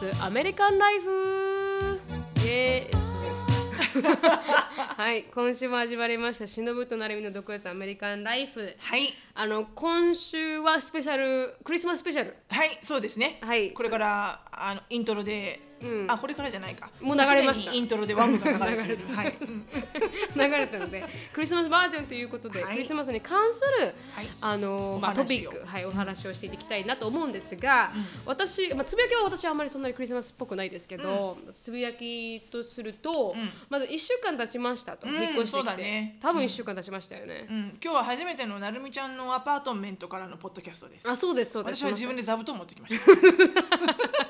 月アメリカンライフイエーイ。はい今週も始まりました。しのぶとなるみの独立アメリカンライフはい。あの今週はスペシャルクリスマススペシャル。はいそうですね、はい。これからあのイントロで、うん。あこれからじゃないか。もう流れました。イントロでワン部が流れてる。はい、うん。流れたのでクリスマスバージョンということで、はい。クリスマスに関する、はい。あのまあ、トピック、はい、お話をしていきたいなと思うんですが、私、まあ、つぶやきは私はあんまりそんなにクリスマスっぽくないですけど、つぶやきとすると、まず1週間経ちましたと、うん引っ越してそうきて、だね。多分1週間経ちましたよね。うん、今日は初めてのなるみちゃんのアパートメントからのポッドキャストです。あそうですそうです。私は自分で座布団持ってきました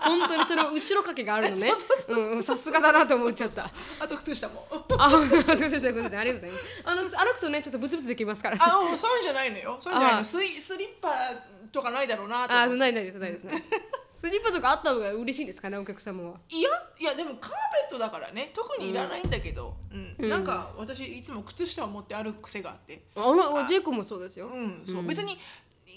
本当にその後ろ掛けがあるのね。うんうんさすがだなと思っちゃった。あと靴下もあすいませんすいませんありがとうございます。あの歩くとねちょっとブツブツできますから。あうんそういうんじゃないのよ。そういうんじゃないあのスリッパとかないだろうなとあないないですないですないです。スリッパとかあった方が嬉しいですかねお客様は。いやいやでもカーペットだからね。特にいらないんだけど、うん。なんか私いつも靴下を持って歩く癖があって。あのジェイコブもそうですよ、うん、そう、別に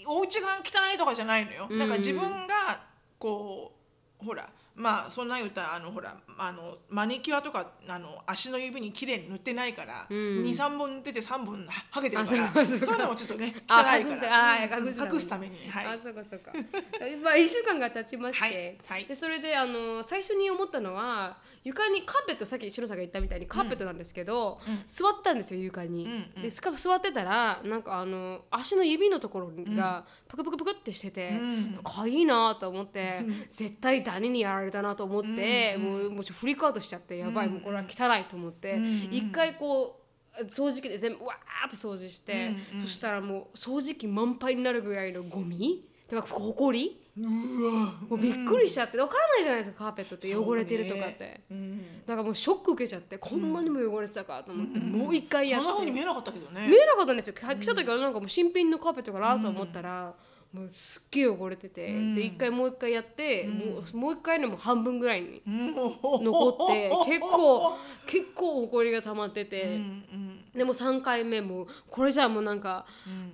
お家が汚いとかじゃないのよ、なんか自分がこうほらまあそんな言ったらあのほらあのマニキュアとかあの足の指に綺麗に塗ってないから、二三本塗ってて三本ははげてるからあそういうのもちょっとねあ汚い隠すから隠すために。はい。あそうかそうか。まあ1週間が経ちまして、はいはい。でそれであの最初に思ったのは床にカーペットさっき白さんが言ったみたいにカーペットなんですけど、座ったんですよ床に、うんうん。でしかも座ってたらなんかあの足の指のところがプクプクプクってしてて、ん。かわいいなと思って、絶対ダニにやられたなと思って、もうもうちょっとフリークアウトしちゃってやばい、もうこれは汚いと思って、一回こう掃除機で全部わーって掃除して、そしたらもう掃除機満杯になるぐらいのゴミとかほこりもうびっくりしちゃって分からないじゃないですかカーペットって汚れてるとかって、うん。だからもうショック受けちゃってこんなにも汚れてたかと思って、もう一回やそんって。な風に見えなかったけどね。見えなかったんですよ。来た時はなんかもう新品のカーペットかなと思ったら、もうすっげえ汚れてて、で一回もう一回やって、もうもう一回のも半分ぐらいにうん。残って 結構結構埃が溜まってて、うんうん。でも3回目もこれじゃあもうなんか、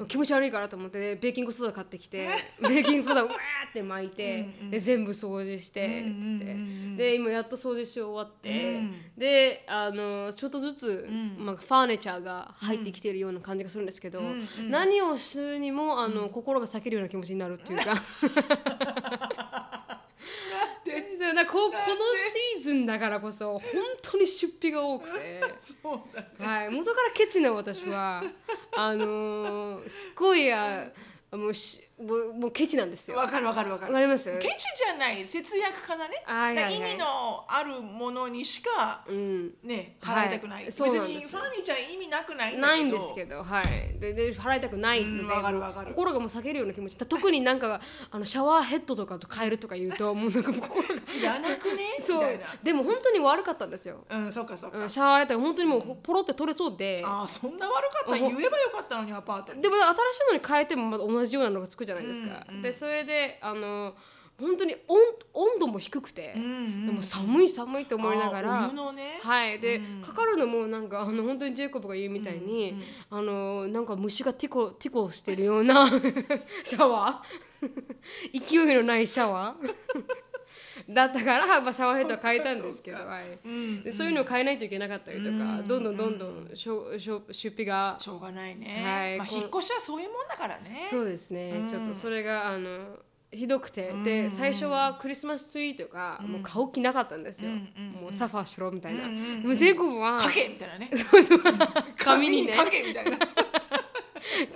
気持ち悪いからと思ってベーキングソーダ買ってきて ベーキングソーダをわーって巻いて、で全部掃除してつって、で今やっと掃除し終わって、であのちょっとずつ、まあ、ファーネチャーが入ってきているような感じがするんですけど、何をするにもあの、心が裂けるような気持ちになるっていうか。そうなんかこうこのシーズンだからこそ本当に出費が多くて。ねはい、元からケチな私はあのー、すっごいあもうしもうもうケチなんですよ。わかるわかるわかる。わかります？ケチじゃない節約家だね。はいはいはい。意味のあるものにしかうん、ねはい払いたくない、そうなんです別にファーニチャー意味なくないんだけど。ないんですけど、はい、でで払いたくない。ので、うんわかるわかる。心がもう避けるような気持ち。特になんかあのシャワーヘッドとかと変えるとか言うともうなんか心が。いらなくね？み そう。たいな。でも本当に悪かったんですよ。うんそっかそっか、うんシャワーヘッドが本当にもうポロって取れそうで。ああそんな悪かったら言えばよかったのにアパート。にでも新しいのに変えてもまた同じようなのがつくじゃないですか。でそれであの本当に温温度も低くて、うんうんでも寒い寒いと思いながあらね。はい。で、かかるのもなんかあの本当にジェイコブが言うみたいに、あのなんか虫がティコティコしてるような シャワー？勢いのないシャワー？だったから、まあ、シャワーヘッドは変えたんですけどはい。そういうのを変えないといけなかったりとか、どんどんどんどんしょしょ出費がしょうがないね、まあ、はいこん引っ越しはそういうもんだからね。そうですね、うん。ちょっとそれがあのひどくて、で最初はクリスマスツリーとか、もう買う気なかったんですよ、もうサファーしろみたいな、でもジェイコブはかけみたいな ね。紙にね。かけみたいな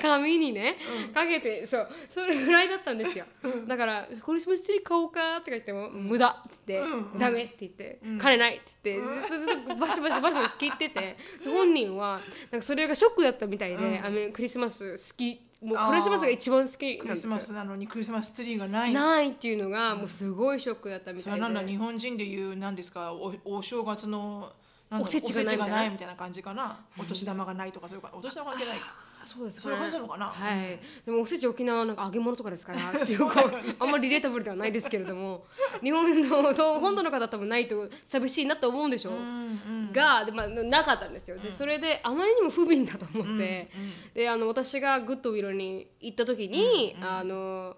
紙にね、かけてそうそれぐらいだったんですよ、だから「クリスマスツリー買おうか」とか言っても「無駄」って言って「ダメ」って言って「金ない」って言ってずっとずっとバシバシバシバシ切ってて本人はなんかそれがショックだったみたいで、あのクリスマス好きもうクリスマスが一番好きクリスなんですよ。マスなのにクリスマスツリーがない。ないっていうのがもうすごいショックだったみたいで、それはなんだ日本人でいう何ですかおお正月のおせちがないみたいなないみたいな感じかな。お年玉がないとかそういうかお年玉関係ないかそうですそういう感じなのかな？はい、でもおせち沖縄はなんか揚げ物とかですから。すごくあんまりリレータブルではないですけれども。日本のと本土の方は多分ないと寂しいなと思うんでしょう、がで、まあ、なかったんですよ。でそれであまりにも不憫だと思って、であの私がグッドウィルに行った時に、あの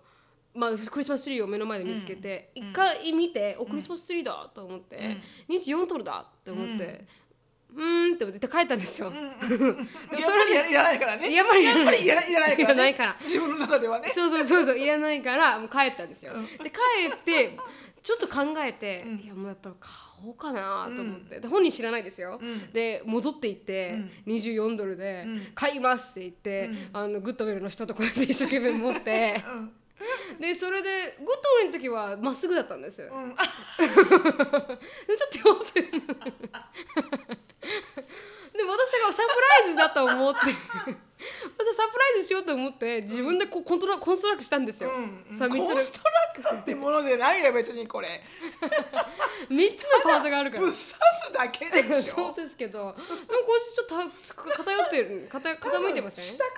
まあ、クリスマスツリーを目の前で見つけて、一回見て、おクリスマスツリーだと思って、24ドルだって思って、うーんって思って帰ったんですよ。でもやっぱりいらないからね。やっぱりいらない。やっぱりいらいらないから,、ね、いらないから。自分の中ではね。そうそうそうそう。いらないからもう帰ったんですよ。で帰ってちょっと考えて、いやもうやっぱり買おうかなと思って、で本人知らないですよ。で戻って行って、24ドルで買いますって言って、あのグッドウェルの人とこうやって一生懸命持って。でそれでグッドウェルの時はまっすぐだったんです。よ。うん。でちょっと待ってでも私がサプライズだと思って。サプライズしようと思って自分でこうコントラコンストラクトしたんですよ、うん。さ三つコンストラクトってものでないよ別にこれ。三つのパートがあるから。ぶっ刺すだけでし そうょですけど。でもこれちょっとた偏ってる偏傾いてません？下か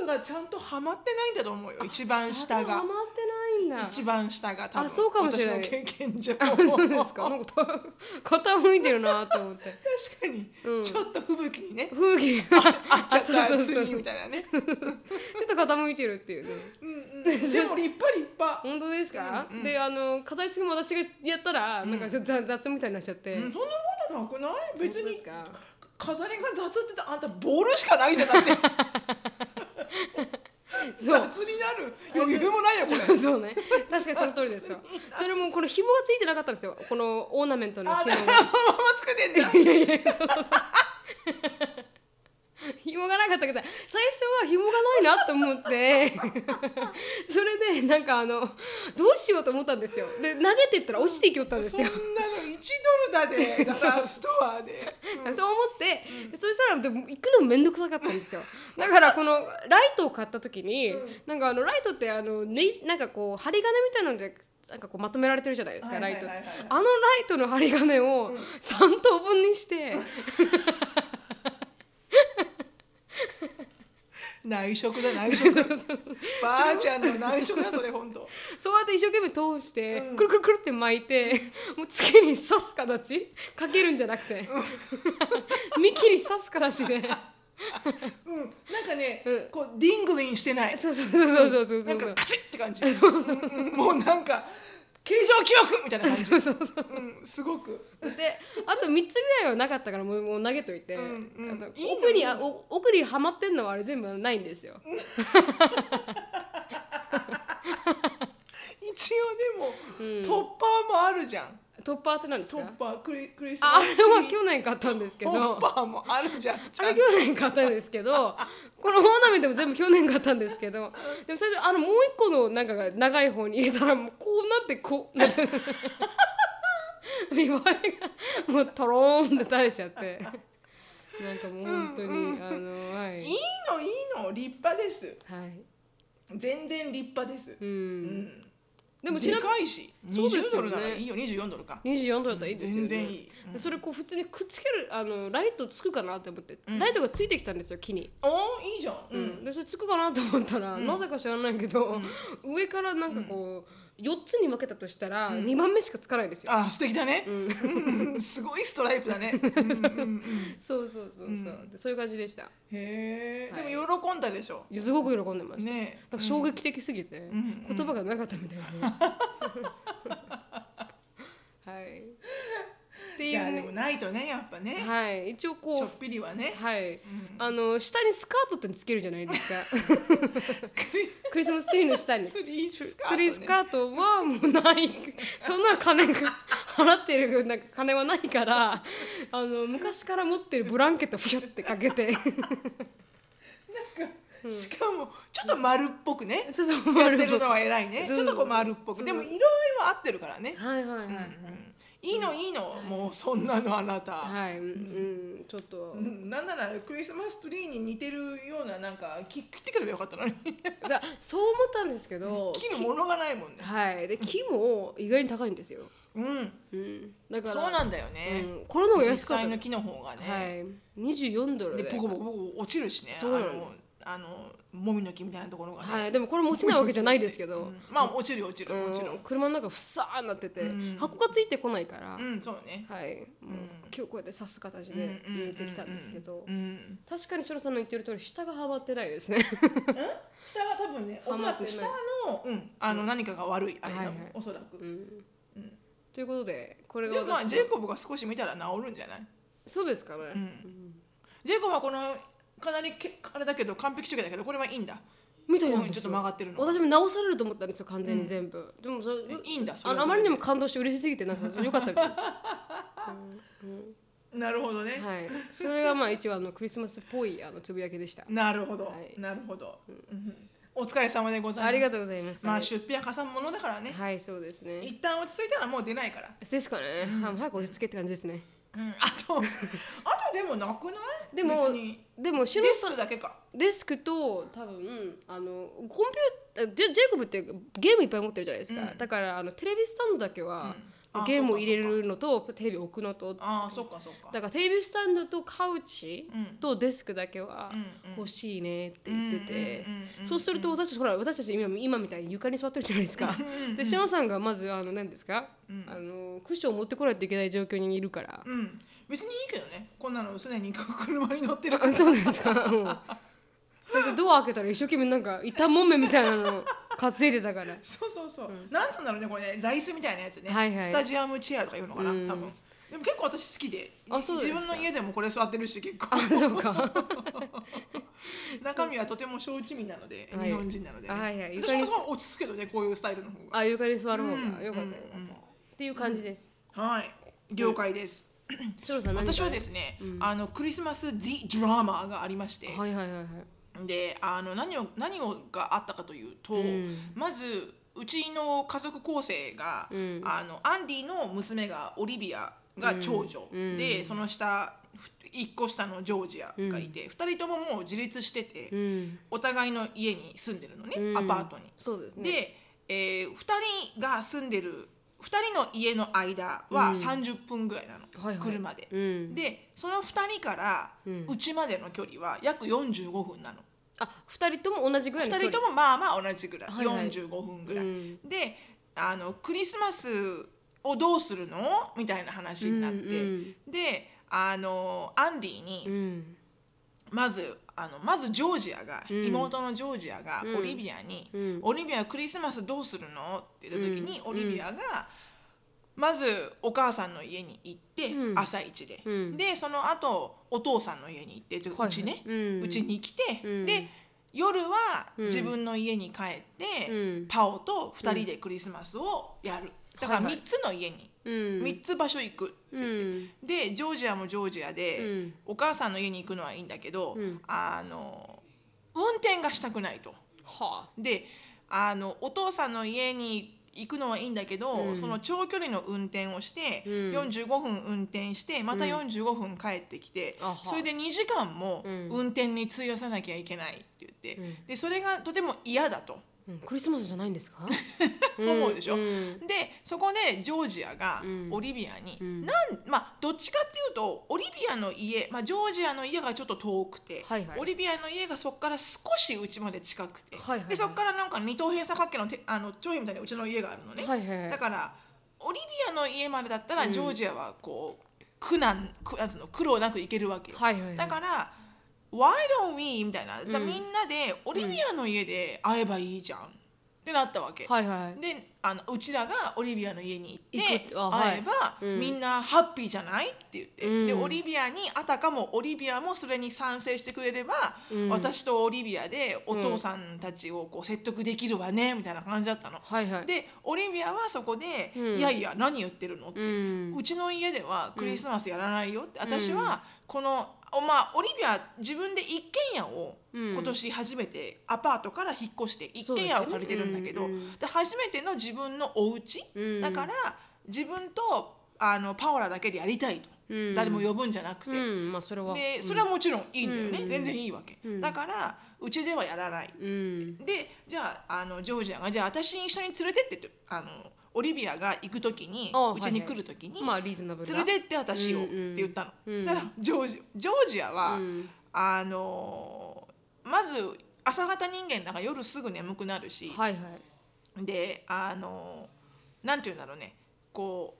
なんかがちゃんとはまってないんだと思うよ。一番下が。はまってないんだ。一番下が多分あそうかもしれない。私の経験上。あそうですか。なんかた傾いてるなと思って。確かに、うん。ちょっと吹雪にね。風景が。あっちゃっそうたそうそう。次みたいなね。ちょっと傾いてるっていうね。うんうん。でも立派立派。本当ですか、うんうん。であの飾り付けも私がやったら、なんかちょっと雑雑みたいになっちゃって、うんそんなことなくない？別に飾りが雑ってあんたボールしかないじゃんだって。雑になる。余裕もないよこれ。そうね。確かにその通りですよ。それもこの紐がついてなかったんですよ。このオーナメントのあ紐がそのままつけてんだ 紐がなかったけど最初は紐がないなと思って。それでなんかあのどうしようと思ったんですよ。で投げてったら落ちていきよったんですそんよなの1ドルだでだからストアで。そう思って、そしたらでも行くのも面倒くさかったんですよ。だからこのライトを買った時に、なんかあのライトってあのネイなんかこう針金みたいなのでなんかこうまとめられてるじゃないですか、ライト。あのライトの針金を3等分にして、内職だ内職。ばあちゃんの内職だそれ本当。そうやって一生懸命通して、くるくるくるって巻いてもう月に刺す形かけるんじゃなくて見切り刺す形でうんなんかね、うんこうディングリンしてないそうそうそうそうそうそうそうなんかカチッって感じ、うんうんもうなんか形状記憶みたいな感じ。そうそうそう。うん、すごく。であと3つぐらいはなかったからもうもう投げといて、んうん。あのいいの奥にあお奥にはまってんのはあれ全部ないんですよ。一応でも、うん。トッパーもあるじゃんトッパーって何ですか？トッパークリクリスああれマスツリーは去年買ったんですけトどッパーもあるじゃん。ちあれ去年買ったんですけどこのオーナメントも全部去年買ったんですけど。でも最初あのもう一個のなんかが長い方に入れたらもうこうなってこう。見栄えがもうトローンって垂れちゃって。なんかもう本当に、あのはい。いいのいいの。立派です。はい。全然立派です。う、うんんででもちなみにかいしそうですよね。20ドルならいいよ24ドルか。24ドルだったらいいですよね。全然いい。うんでそれこう普通にくっつけるあのライトつくかなって思って、うん。ライトがついてきたんですよ木に、おーいいじゃん。ううん。んでそれつくかなと思ったら、うん。なぜか知らないけど、上からなんかこう、4つに分けたとしたら、2番目しかつかないんですよ、あ素敵だね。うん、う んすごいストライプだね。うんうんうんそうそうそうそう、うん。でそういう感じでした。へえはい。でも喜んだでしょ。すごく喜んでました、ね。か衝撃的すぎて、ん。言葉がなかったみたいで、はいっていいうやでもないとねやっぱね。はい。一応こう。ちょっぴりはね。はい、あの下にスカートってつけるじゃないですか。クリスマスツリーの下に。スリースカートね。ツリースカートはもうない。そんな金が払ってるなんか金はないからあの昔から持ってるブランケットをフィュってかけて。しかもちょっと丸っぽくね。そうそうやってるのは偉いね。そうちょっとこう丸っぽそうくでも色合いは合ってるからね。はいはいはい、いいのいいの。もうそんなのあなた。はい、うん、ちょっと、うん。なんならクリスマスツリーに似てるようななんか切切ってくればよかったのに。だそう思ったんですけど切るものがないもんね。はい。で木も意外に高いんですよ、うん。うん、だからそうなんだよね。うん、これの方が実安かった際の木の方がね。はい。24ドルで。でボコボコボコ落ちるしね。そうなんですあのもみの木みたいなところがね。はい、でもこれも落ちないわけじゃないですけど、うん。まあ落ちる落ちるうん。もちろん車の中ふさーなってて、うん。箱がついてこないから、うんそうね。はい、もう今日こうやって刺す形で入れてきたんですけど、確かにシロさんの言ってる通り下がはまってないですね。下が多分ねおそらく下はまってない。も、うん、あの何かが悪い。あれだもん、はいはい。おそらく。うん。ということでこれがまあ私ジェイコブが少し見たら治るんじゃない？そうですかね、うん。ジェイコブはこのかなりけあれだけど完璧主義だけどこれはいいんだ。みたいなちょっと曲がってるの私も直されると思ったんですよ完全に全部、でもそれいいんだそれはああまりにも感動して嬉しすぎてなんか良かったみたいです なるほどね。はい、それがまあ一応あのクリスマスっぽいあのつぶやきでした。なるほど、はいなるほど、うんお疲れ様でございます。ありがとうございました。まあ出費はかさむものだからね。はい、そうですね。一旦落ち着いたらもう出ないから。ですかね、はい早く落ち着けって感じですね。うん、あとあとでもなくない？でも別にでも、シノデスさんクだけか。デスクと多分あのコンピュータージェジェイコブってゲームいっぱい持ってるじゃないですか。うんだからあのテレビスタンドだけは、ゲームを入れるのとテレビ置くのと。ああそっかそっか。だからテレビスタンドとカウチうん。とデスクだけはうんうん。欲しいねって言ってて。うんうんうんうんそうすると私たちほら私たち今今みたいに床に座ってるじゃないですか。でしのさんがまずあの何ですか？あのクッションを持ってこないといけない状況にいるから。うん、別にいいけどね。こんなのすでに車に乗ってるから。あそうですか最初ドア開けたら一生懸命なんか板もめみたいなの担いでたから。そうそうそう。なんつうんだろうねこれね座椅子みたいなやつね。はいはい。スタジアムチェアとかいうのかな、うん。多分。でも結構私好きで。あそう自分の家でもこれ座ってるし結構。あそうか。中身はとても承知味なので、はい。日本人なので、ね。はいはい。私もそう落ち着くけどねこういうスタイルの方が。あ床に座る方が。うんよかったよかった、うんっていう感じです。はい。了解です、私はですね、あのクリスマス・ジ・ドラマがありまして、はいはいはいはいであの何を何をがあったかというと、ん。まずうちの家族構成が、うん。あのアンディの娘がオリビアが長女、うん。でその下1個下のジョージアがいて、2人とももう自立してて、うん。お互いの家に住んでるのね、うん。アパートに。そうですね。で、えー、2人が住んでる2人の家の間は30分ぐらいなの、はいはい。車で。うん。でその2人からうん。うちまでの距離は約45分なの。あ二人とも同じぐらいの2距離。人ともまあまあ同じぐらい、はいはい。45分ぐらい。うん。であのクリスマスをどうするの？みたいな話になって、うん。であのアンディにうん。まずあのまずジョージアが、うん。妹のジョージアがうん。オリビアに、うん。オリビアクリスマスどうするの?」って言った時に、うん。オリビアがまずお母さんの家に行って、うん。朝一で、うん。でその後お父さんの家に行ってうちね、うん。うちに来て、うん。で夜はうん。自分の家に帰って、うん。パオと2人でクリスマスをやる、だからはいはい。3つの家に、うん3つ場所行くってって、ん。でジョージアもジョージアで、うん。お母さんの家に行くのはいいんだけど、うん。あの運転がしたくないと。はあ。であのお父さんの家に行くのはいいんだけど、うん。その長距離の運転をして、うん。45分運転してまた45分帰ってきて、それで2時間もうん。運転に費やさなきゃいけないって言って、うん。でそれがとても嫌だと。うんクリスマスじゃないんですか？そう思うでしょ、んでそこでジョージアがうん。オリビアに、うん。なんまあどっちかっていうとオリビアの家、まあ、ジョージアの家がちょっと遠くて、はいはい。オリビアの家がそこから少しうちまで近くて、はいはいはい。でそこからなんか二等辺三角形のてあの長辺みたいなうちの家があるのね、はいはいはい。だからオリビアの家までだったらジョージアはこう苦難苦の苦労なく行けるわけよ、はいはいはい。だから「Why don't we?」みたいな、だみんなでオリビアの家で会えばいいじゃん。ってなったわけ、はいはいであのうちらがオリビアの家に行って会えば、うん。みんなハッピーじゃないって言って、うん。でオリビアにあたかもオリビアもそれに賛成してくれれば、うん。私とオリビアでお父さんたちをこう説得できるわねみたいな感じだったの。はいはい。でオリビアはそこで「うん。いやいや何言ってるの?」って、ううんちの家ではクリスマスやらないよって、私はこの、おまあ、オリビア自分で一軒家をうん。今年初めてアパートから引っ越して一軒家を借りてるんだけど、うん。うんで初めての自分のお家、うん。だから自分とあのパオラだけでやりたいと、うん。誰も呼ぶんじゃなくて。うん。まあそれは。でそれはもちろんいいんだよね、うん。全然いいわけ、うん。だからうちではやらない。うん。でじゃああのジョージアがじゃあ私に一緒に連れてってってあのオリビアが行く時にあうちに来る時に、まあリーズナブルな。連れてって私をってうんうん言ったの、うんそしたらジョージジョージアは、うん。あのまず朝方人間だから夜すぐ眠くなるし、はいはい。であのなんて言うんだろうね。こ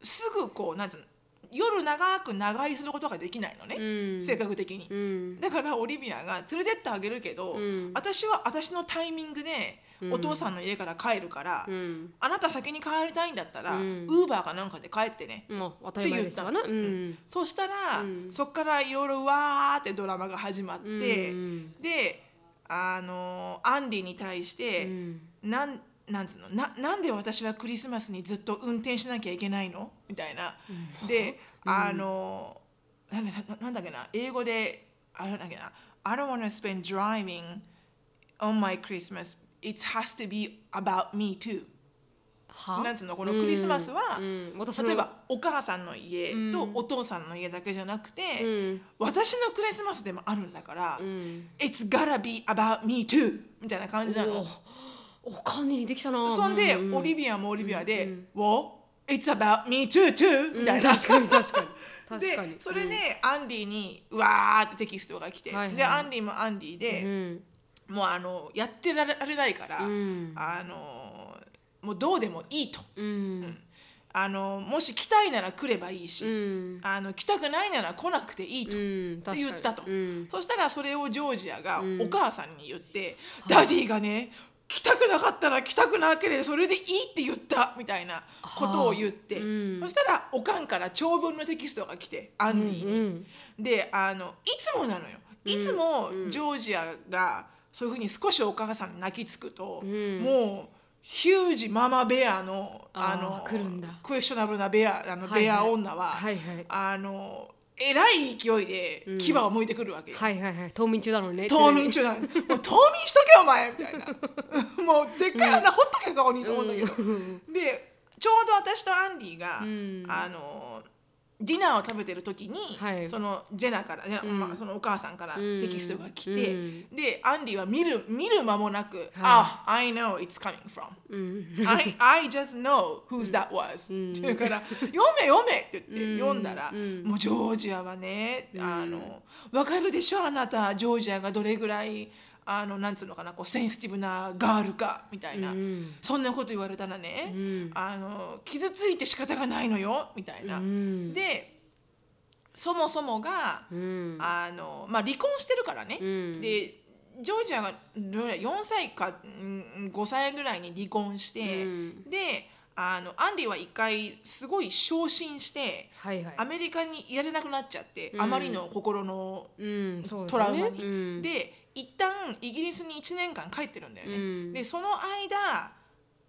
うすぐこうなんつうの夜長く長居することができないのね、うん。性格的に、うん。だからオリビアが連れてってあげるけど、うん。私は私のタイミングでお父さんの家から帰るから、うん。あなた先に帰りたいんだったら、ウうん。ーバーかなんかで帰ってね。まあ当たり前ですわな。うん。そうしたら、うん。そっからいろいろわーってドラマが始まって、うんであのアンディに対して、うん。なんなんつうの？ななんで私はクリスマスにずっと運転しなきゃいけないの？みたいな。であのなんだななんだっけな？英語であれだっけな？I don't want to spend driving on my Christmas it has to be about me too. は？なんつうの？このクリスマスは、うん私の例えばお母さんの家とお父さんの家だけじゃなくて、うん。私のクリスマスでもあるんだから、うん。It's gotta be about me too みたいな感じなの。おおかんに似てきたな。そんで、うオリビアもオリビアで、Well, it's about me too too みたいな。確かに確かに。確かに。でそれで、アンディにうわーってテキストが来て、はいはいでアンディもアンディうで、んもうあのやってられないから、うん。あのもうどうでもいいと、うん。あのもし来たいなら来ればいいし、うん。あの来たくないなら来なくていいと、うんって言ったと、うん。そしたらそれをジョージアがうん。お母さんに言って、 Daddy がね来たくなかったら来たくなければそれでいいって言ったみたいなことを言って、はあ。うん。そしたらおかんから長文のテキストが来てアンディに。うんであのいつもなのよ。いつもジョージアがそういうふうに少しお母さんに泣きつくと、ん。もうヒュージママベアのああのクエスチョナブルなベアあのベア女は、はいはい。あのえらい勢いで牙を向いてくるわけよ。はいはいはい。冬眠中だろうね冬眠中なのもう冬眠しとけお前みたいな。もうでっかい穴ほっとけそこにと思うんだけど、でちょうど私とアンディが、ん。あのディナーを食べてる時に、はい。そのジェナから、ジェナうん。まあ、そのお母さんからうん。テキストが来て、うん。でアンディは見る見る間もなく「はあ、I know it's coming from. うん」I, I just know whose that was、うん。って言うから「読め読め」って言ってうん。読んだら、うん。もうジョージアはね、あの分かるでしょあなたジョージアがどれぐらいあのなんつうのかなこうセンシティブなガールかみたいな、うん。そんなこと言われたらね、うん。あの傷ついて仕方がないのよみたいな。うん。でそもそもが、うん。あのまあ、離婚してるからね、うん。でジョージアがどれ4歳かうん5歳ぐらいに離婚して、うん。であのアンディは一回すごい昇進してはいはい。アメリカにいられなくなっちゃって、うん。あまりの心のトラウマに。うん。で一旦イギリスに1年間帰ってるんだよね。うん。でその間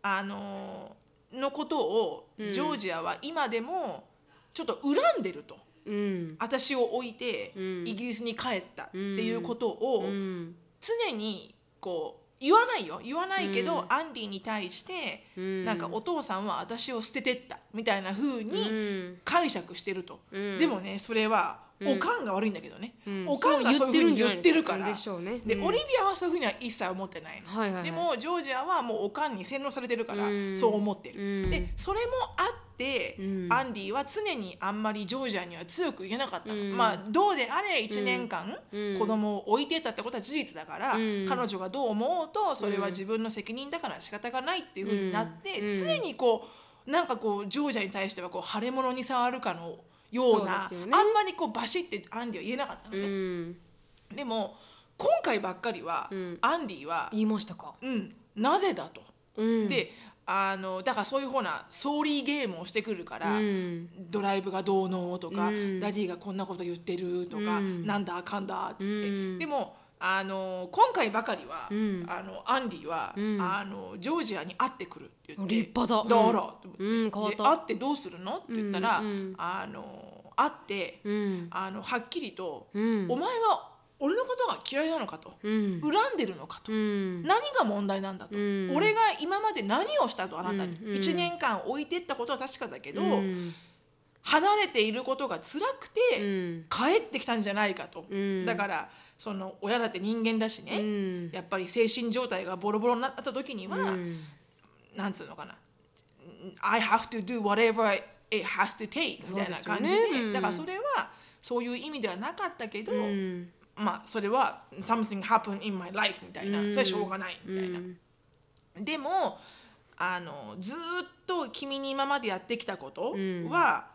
あののことをうん。ジョージアは今でもちょっと恨んでると。うん。私を置いてうん。イギリスに帰ったっていうことをうん。常にこう言わないよ。言わないけど、うん。アンディに対してうん。なんかお父さんは私を捨ててったみたいな風うにん。解釈してると、うん。でもねそれはうんおかんが悪いんだけどね、うん。おかんがそういう風に言ってるか。ら。でしょうね。で、うん。オリビアはそういうふうには一切思ってないの、はいはいはい。でもジョージアはもうおかんに洗脳されてるからうん。そう思ってる、うん。でそれもあって、うん。アンディは常にあんまりジョージアには強く言えなかったまあどうであれ1年間、うん。子供を置いてたってことは事実だから、うん。彼女がどう思うとそれは自分の責任だから仕方がないっていうふうになって、うん。常にこうなんかこうジョージアに対してはこう腫れ物に触るかのようなね。あんまりこうバシってアンディは言えなかったのうね。ん。でも今回ばっかりは、うん。アンディは、言いましたか？うん、なぜだと。うん。であのだからそういうふうな sorry game をしてくるから、うん。ドライブがどうのとか、うん。 Daddy がこんなこと言ってるとか、うん。なんだかんだって言って、うん。でもあの今回ばかりは、うん。あのアンディは、うん。あのジョージアに会ってくるって言って立派だ。だから、うん。会ってどうするのって言ったら、うんうん。あの会って、うん。あのはっきりと、うん。お前は俺のことが嫌いなのかと、うん。恨んでるのかと、うん。何が問題なんだと、うん。俺が今まで何をしたとあなたに、うんうん。1年間置いてったことは確かだけど、うん。離れていることが辛くて、うん。帰ってきたんじゃないかと、うん。だからその親だって人間だしうね、ん。やっぱり精神状態がボロボロになった時には、うん。なんつうのかな「I have to do whatever it has to take」みたいな感じで。ね。うん。だからそれはそういう意味ではなかったけど、うん。まあそれは「something happened in my life」みたいな、うん。それはしょうがないみたいな。うん。でもあのずーっと君に今までやってきたことうん。は、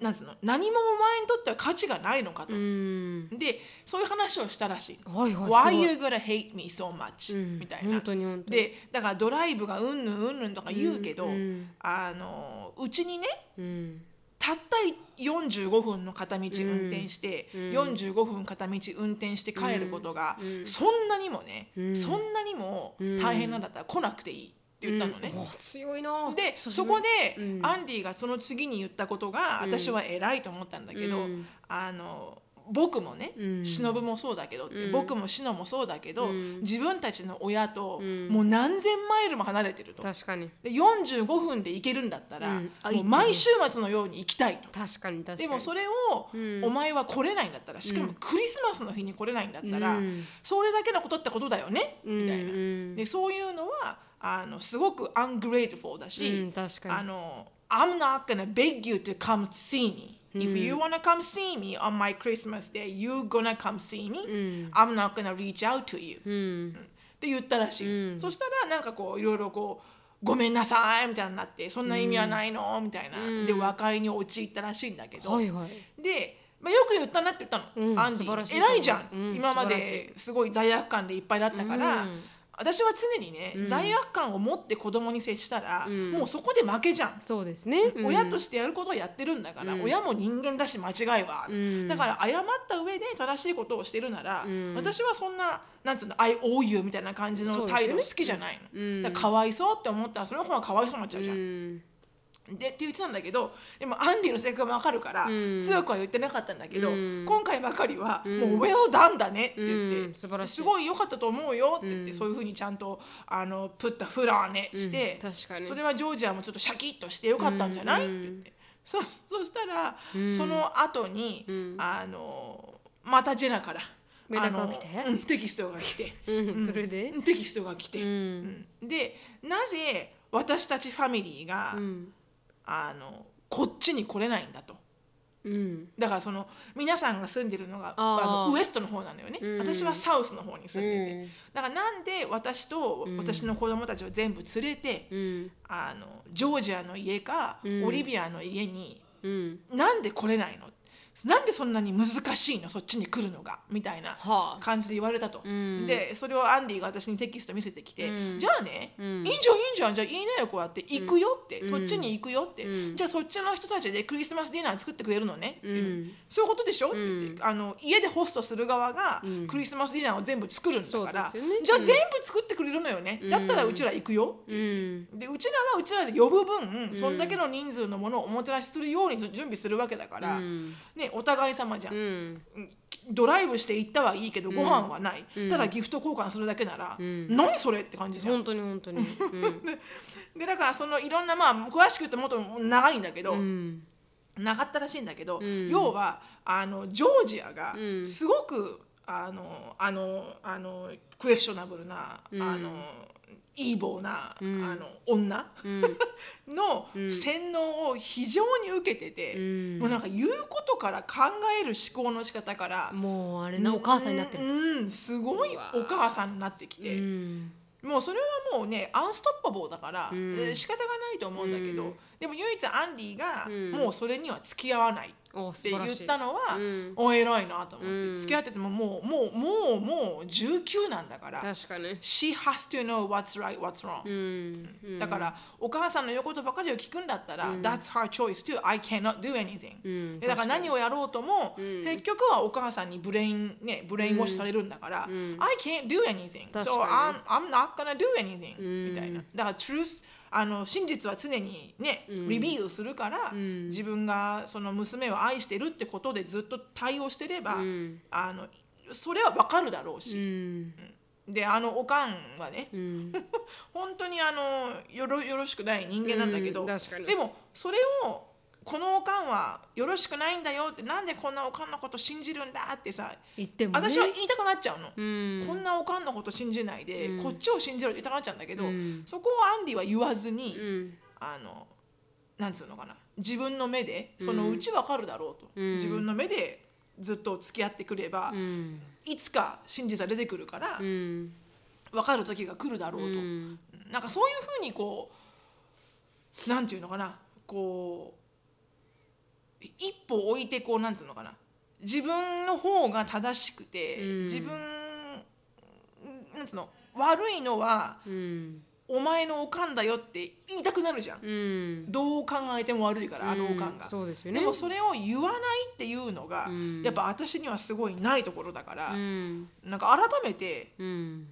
なんつうの何もお前にとっては価値がないのかと、うん。でそういう話をしたらしい。はいはい Why you gonna hate me so much?、うん。みたいな。でだからドライブがうんぬんうんぬんとか言うけど、うんあのうちにねうん。たった45分の片道運転して、うん。45分片道運転して帰ることが、うん。そんなにもね、うん。そんなにも大変なんだったら来なくていいって言ったのね。うん。お強いな。でそこで、うん。アンディがその次に言ったことが、うん私は偉いと思ったんだけど、うん。あの僕もね、うん。忍もそうだけど、うん。僕も忍もそうだけど、うん。自分たちの親とうん。もう何千マイルも離れてると。確かに。で45分で行けるんだったら、うん。あもう毎週末のように行きたいと。確かに確かに。でもそれを、うん。お前は来れないんだったらしかもクリスマスの日に来れないんだったら、うん。それだけのことってことだよね、みたいな。うん。でそういうのはあのすごく ungrateful だし、うん確かに。あの I'm not gonna beg you to come see me. If you wanna come see me on my Christmas day, you gonna come see me. うん。I'm not gonna reach out to you. うん。って言ったらしい、うん。そしたらなんかこういろいろこうごめんなさいみたいになってそんな意味はないの、みたいな、うん。で和解に陥ったらしいんだけど、はいはい。で、まあ、よく言ったなって言ったの、うんアンデ素晴らしいィ偉いじゃん、うん今まですごい罪悪感でいっぱいだったから、うん私は常にね、うん。罪悪感を持って子供に接したら、うん。もうそこで負けじゃん、そうですね。うん。親としてやることをやってるんだから、うん。親も人間だし間違いはだから謝った上で正しいことをしてるなら、うん。私はそんななんつうの「I owe you」みたいな感じの態度好きじゃないの、うん。だからかわいそうって思ったらその子がかわいそうになっちゃうじゃんでって言ってたんだけどでもアンディの性格もわかるから、うん。強くは言ってなかったんだけど、うん。今回ばかりは、うん。もう「well done だね」って言って、うん。素晴らしい。すごい良かったと思うよって言って、うん。そういうふうにちゃんとあのプッタフラーねして、うん。確かに。それはジョージアもちょっとシャキッとしてよかったんじゃない、うん。って言って。そそしたら、うん。その後に、うん。あのまたジェナから連絡が来て？あのうんテキストが来て。うん。それで？うんテキストが来て、うん。うん。でなぜ私たちファミリーが、うんあのこっちに来れないんだと。うん。だからその皆さんが住んでるのがあのウエストの方なのよね、うん。私はサウスの方に住んでて、うん。だからなんで私とうん。私の子供たちを全部連れて、うん。あのジョージアの家か、うん。オリビアの家にうん。なんで来れないの？なんでそんなに難しいのそっちに来るのがみたいなはあ。感じで言われたと、うん。でそれをアンディが私にテキスト見せてきて、うん。じゃあね、うん。いいんじゃんいいんじゃんじゃあいいねよこうやって行くよって、うん。そっちに行くよって、うん。じゃあそっちの人たちでクリスマスディナー作ってくれるのね、ううん。そういうことでしょ、ってうん言ってあの家でホストする側がうん。クリスマスディナーを全部作るんだから、ね。じゃあ全部作ってくれるのよね、うん。だったらうちら行くよ、うん。でうちらはうちらで呼ぶ分、そんだけの人数のものをおもてなしするように準備するわけだから、うんね、お互い様じゃん、うん。ドライブして行ったはいいけどご飯はない、うん。ただギフト交換するだけなら、うん。何それって感じじゃん。本当に本当に。うん。でだからそのいろんなまあ詳しく言うともっと長いんだけど、うん。長ったらしいんだけど、うん。要はあのジョージアがうん。すごく、あのあのあのクエスチョナブルな、うん。あのイーボーな、うん。あの女うん。のうん。洗脳を非常に受けてて、うん。もうなんか言うことから考える思考の仕方から、もうあれなお母さんになってる。うんうんすごいお母さんになってきて、うん。もうそれはもうねアンストッパボーだから、うん。えー仕方がないと思うんだけど、うん。でも唯一アンディがうん。もうそれには付き合わない。っおて言ったのは、うんお偉いなと思って、うん付き合っててももうもうもうもう19なんだから。確かに She has to know what's right, what's wrong、だからお母さんの言うことばかりを聞くんだったら、That's her choice too. I cannot do anything、だから何をやろうとも、うん結局はお母さんに brain ね brainwash されるんだから、うん I can't do anything 確か so I'm, I'm not gonna do anything、うんみたいなだから truth あの真実は常にね、うん。 reveal するから、ん。自分がその娘を愛してるってことでずっと対応してれば、うん。あのそれは分かるだろううし、ん。であのおかんはねうん。本当にあのよろよろしくない人間なんだけど、でもそれをこのおかんはよろしくないんだよってなんでこんなおかんのこと信じるんだってさ言ってもね。私は言いたくなっちゃうの、うん。こんなおかんのこと信じないで、うん。こっちを信じろって言いたくなっちゃうんだけど、うん。そこをアンディは言わずに、うん。あのなんつうのかな自分の目でそのうちわかるだろうと、うん。自分の目でずっと付き合ってくれば、うん。いつか真実は出てくるから、うん。分かる時が来るだろうと、うん。なんかそういうふうにこうなんていうのかなこう一歩置いてこうなんつうのかな。自分の方が正しくて、うん。自分なんつうの悪いのはうん。お前のおかんだよって言いたくなるじゃん、うん。どう考えても悪いからあのおかんうん。が、でね。でもそれを言わないっていうのが、うん。やっぱ私にはすごいないところだから、うん。なんか改めてうん。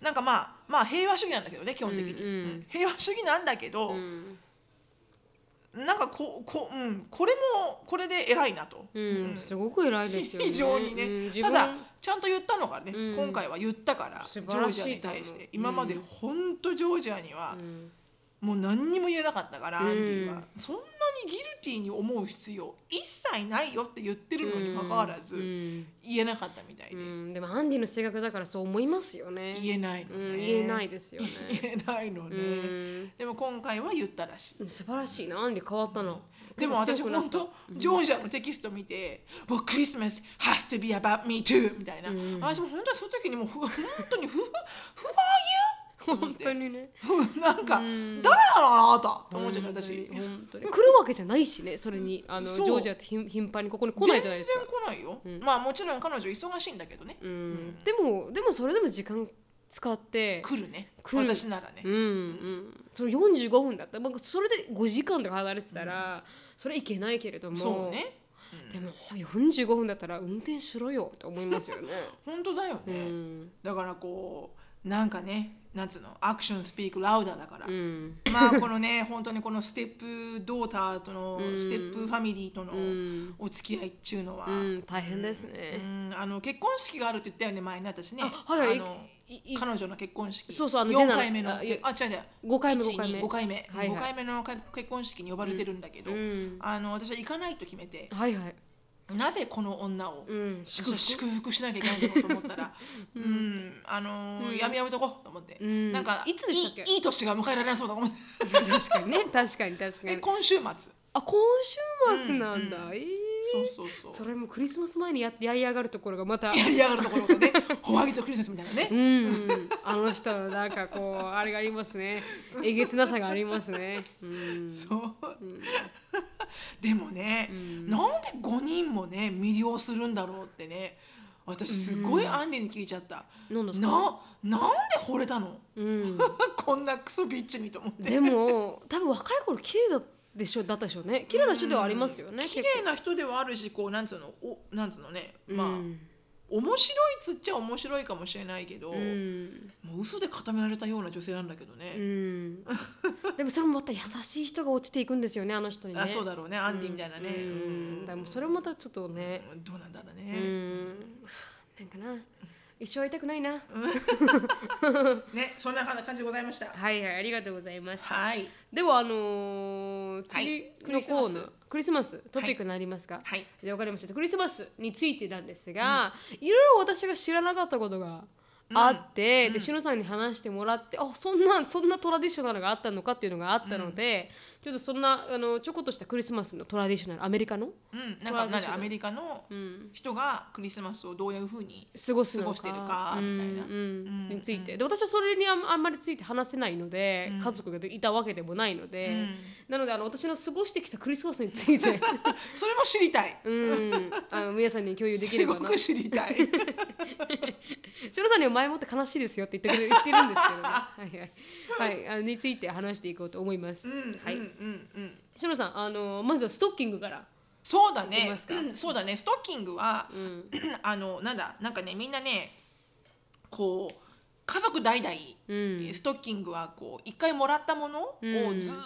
なんかまあまあ平和主義なんだけどね基本的に、うん。うん。平和主義なんだけど、うんなんかここ,、うん、これもこれで偉いなと、うんすごく偉いですよね。非常にね、うんただちゃんと言ったのがね、うん。今回は言ったからジョージアに対して。今まで本当ジョージアにはうん。もう何にも言えなかったから、うん。アンディは。そんなにギルティーに思う必要一切ないよって言ってるのにもかかわらずうん。言えなかったみたいで、うん。でもアンディの性格だからそう思いますよね。言えないのね、うん言えないですよね。言えないのね、うん。でも今回は言ったらしい。素晴らしいな。アンディ変わったな。でも私本当ジョージアのテキスト見て「Well, Christmas has to be about me too」みたいな、私も本当にその時にもうふ本当に「Who, who are you?」本当にね。なんか、うん。誰なのあなたと思っちゃった私。本当に。本当に。来るわけじゃないしねそれに。あのジそう。ョージアって頻頻繁にここに来ないじゃないですか。全然来ないよ、まあもちろん彼女忙しいんだけどね、うん。でもでもそれでも時間使って来るね。来る。私ならね、うんうん。それ45分だった。ら僕それで5時間とか離れてたら、それいけないけれども。そうね。でも45分だったら運転しろよって思いますよね。本当だようね、ん。だからこうなんかねなんつうの？アクションスピークラウダーだから、うん。まあこのね 本当にこのステップドーターとの、うん。ステップファミリーとのうん。お付き合いっていうのは、うん。大変ですうね。ん。あの結婚式があるって言ったよね前に私ね。あはいはい。あの彼女の結婚式。そうそうあのジェナ4回目のあ違う違う。5回目1 5回目。5回目、はいはい。5回目のか結婚式に呼ばれてるんだけど、うん。あの私は行かないと決めて。はいはい。なぜこの女をうん。祝福？しなきゃいけないのかと思ったら、うん、あのーやめやめとこうと思って、うん。なんかいつでしたっけ？いい年が迎えられなそうだと思って。確かにね。確かに確か えに。今週末。あ今週末なんだ。うんえー。そうそうそう。それもクリスマス前にややり上がるところがまた。やりやがるところがねホワイトクリスマスみたいなね、うん、あの人のなんかこうあれがありますね。えげつなさがありますね。うん、そう、でもね、なんで5人もね魅了するんだろうってね。私すごいアンディに聞いちゃった、なんですか？ななんで惚れたの？うん、こんなクソビッチにと思って。でも多分若い頃綺麗だでしょだったでしょうね。綺麗な人ではありますよね、綺麗な人ではあるしこうなんつうのおなんつうのねまあ、うん面白いっつっちゃ面白いかもしれないけど、うん。もう嘘で固められたような女性なんだけどね、うん、でもそれもまた優しい人が落ちていくんですよねあの人にね。あそうだろうね。アンディみたいなね、うん。うん。だもうそれもまたちょっとね。うん。どうなんだろううね、ん。なんかな一生会いたくないな。ねそんな感じでございました。はいはいありがとうございました。はい。ではあのーはい。次のコーナー、クリスマス。トピックになりますか、はい。じゃあ分かりました。クリスマスについてなんですが、いろいろ私が知らなかったことがあって、でしのさんに話してもらってあそんなそんなトラディショナルがあったのかっていうのがあったので、ちょっとそんなあのちょこっとしたクリスマスのトラディショナルアメリカの、うん、なんかなんでアメリカのうん、人がクリスマスをどういうふうに過ごすのか。過ごしてるかみたいな。うんうん。について。で私はそれにあんあんまりついて話せないので、家族がいたわけでもないので、うん。なのであの私の過ごしてきたクリスマスについて。それも知りたい。うん。あの皆さんに共有できればな。すごく知りたい。しろさんには前もって悲しいですよって言ってくれ言ってるんですけどね。はいはい、はい、あのについて話していこうと思います、はい、うんうんうん。しろさんあのまずはストッキングから。そうだね。そうだね。ストッキングは、ん。あのなんだなんかねみんなねこう家族代々、うん。ストッキングはこう一回もらったものをうん。ずーっ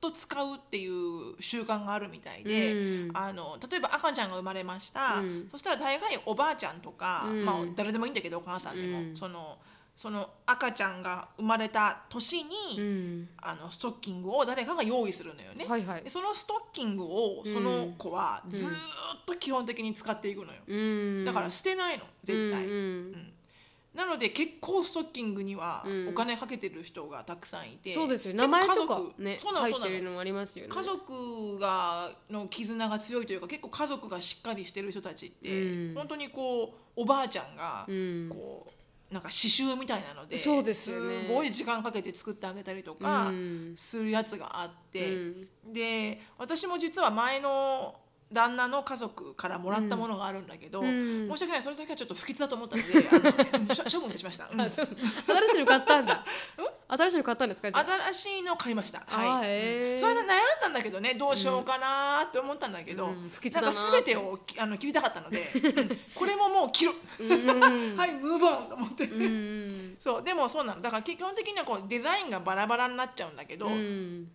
と使うっていう習慣があるみたいで、うん。あの例えば赤ちゃんが生まれました、うん。そしたら大概おばあちゃんとか、うん。まあ、誰でもいいんだけどお母さんでも、うん。そのその赤ちゃんが生まれた年に、うん。あのストッキングを誰かが用意するのよね。はいはい。でそのストッキングをその子はずーっと基本的に使っていくのよ。うん。だから捨てないの絶対。うんうん。なので結構ストッキングにはうん。お金かけてる人がたくさんいて、そうですよ名前とか家族ねそうなのそうなの。入ってるのもありますよね。家族がの絆が強いというか結構家族がしっかりしてる人たちって、うん。本当にこうおばあちゃんがうん。こうなんか刺繍みたいなのでそうですよね。すごい時間かけて作ってあげたりとかうん。するやつがあって、うん。で私も実は前の旦那の家族からもらったものがあるんだけど、うん。申し訳ないそれだけはちょっと不吉だと思ったので あのうん処処分いたしました、新しいの買ったんだ。新しいの買ったんですか新しいのを買いました。はい。それで悩んだんだけどね、どうしようかなって思ったんだけど、うん。不吉なんかだなすべてをきあの切りたかったので、う んこれももう切る。うん。はい、ムーブオンと思って。うんそう、でもそうなの。だから基本的にはこうデザインがバラバラになっちゃうんだけど、うん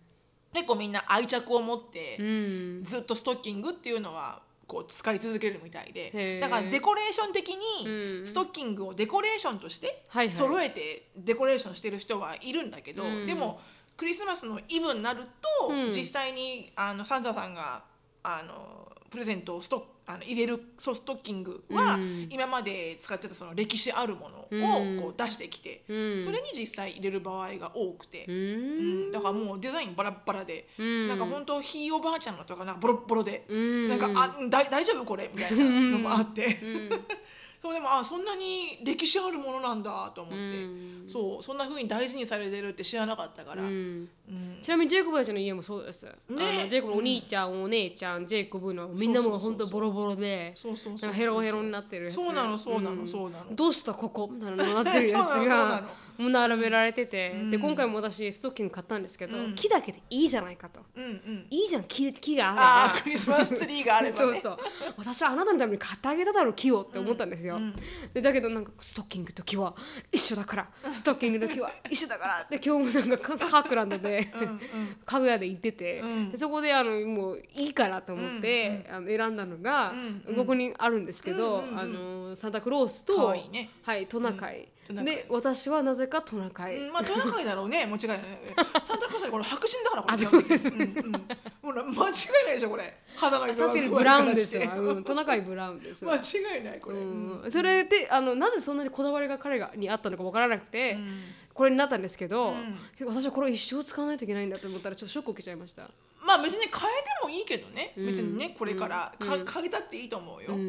結構みんな愛着を持って、うん。ずっとストッキングっていうのはこう使い続けるみたいでだからデコレーション的うん。にストッキングをデコレーションとして揃えてデコレーションしてる人はいるんだけど、うん。でもクリスマスのイブになると、うん。実際にあのサンタさんがあのプレゼントをストあの入れるそうストッキングは、うん。今まで使ってたその歴史あるものうん。をこう出してきて、うん。それに実際入れる場合が多くて。ううん。ん。だからもうデザインバラッバラで、うん。なんか本当ひいおばあちゃんのとかなんかボロッボロで、うん。なんかあだ大丈夫これみたいなのもあって、うんそうでもあそんなに歴史あるものなんだと思って、うん。そうそんな風に大事にされてるって知らなかったから、ううん。んちなみにジェイコブたちの家もそうです、あのジェイコブのお兄ちゃん、お姉ちゃんジェイコブのみんなも本当ボロボロでヘロヘロになってる。やつそうなのそうなのんそうなの。どうしたここ？みたいなのなってるやつがのもう並べられてて、うん。で今回も私ストッキング買ったんですけど、うん。木だけでいいじゃないかと。うんうん。いいじゃん木木があればああクリスマスツリーがあればね。そうそう。私はあなたのために買ってあげただろう木をって思ったんですよ、うん。でだけどなんかストッキングと木は一緒だから。ストッキングと木は 一緒だから。って今日もなんかカカークランドでうんうん。家具屋で行ってて、うん。でそこであのもういいかなと思って、あの選んだのが、ここにあるんですけど、あのサンタクロースとね。はい、トナカイで私はなぜかトナカイ、うんまあトナカイだろうね。間違いないサンタクロースはこれ白人だからこれあそうです。うんうん。間違いないでしょこれ。肌が確かにブラウンですよ、うん、トナカイブラウンです、間違いないこれ、うん、それであのなぜそんなにこだわりが彼がにあったのかわからなくて、うん。これになったんですけど、私はこれを一生使わないといけないんだと思ったらちょっとショックを受けちゃいました。まあ別に変えてもいいけどね、うん。別にねこれから。か、うん。たっていいと思うよ、ううん。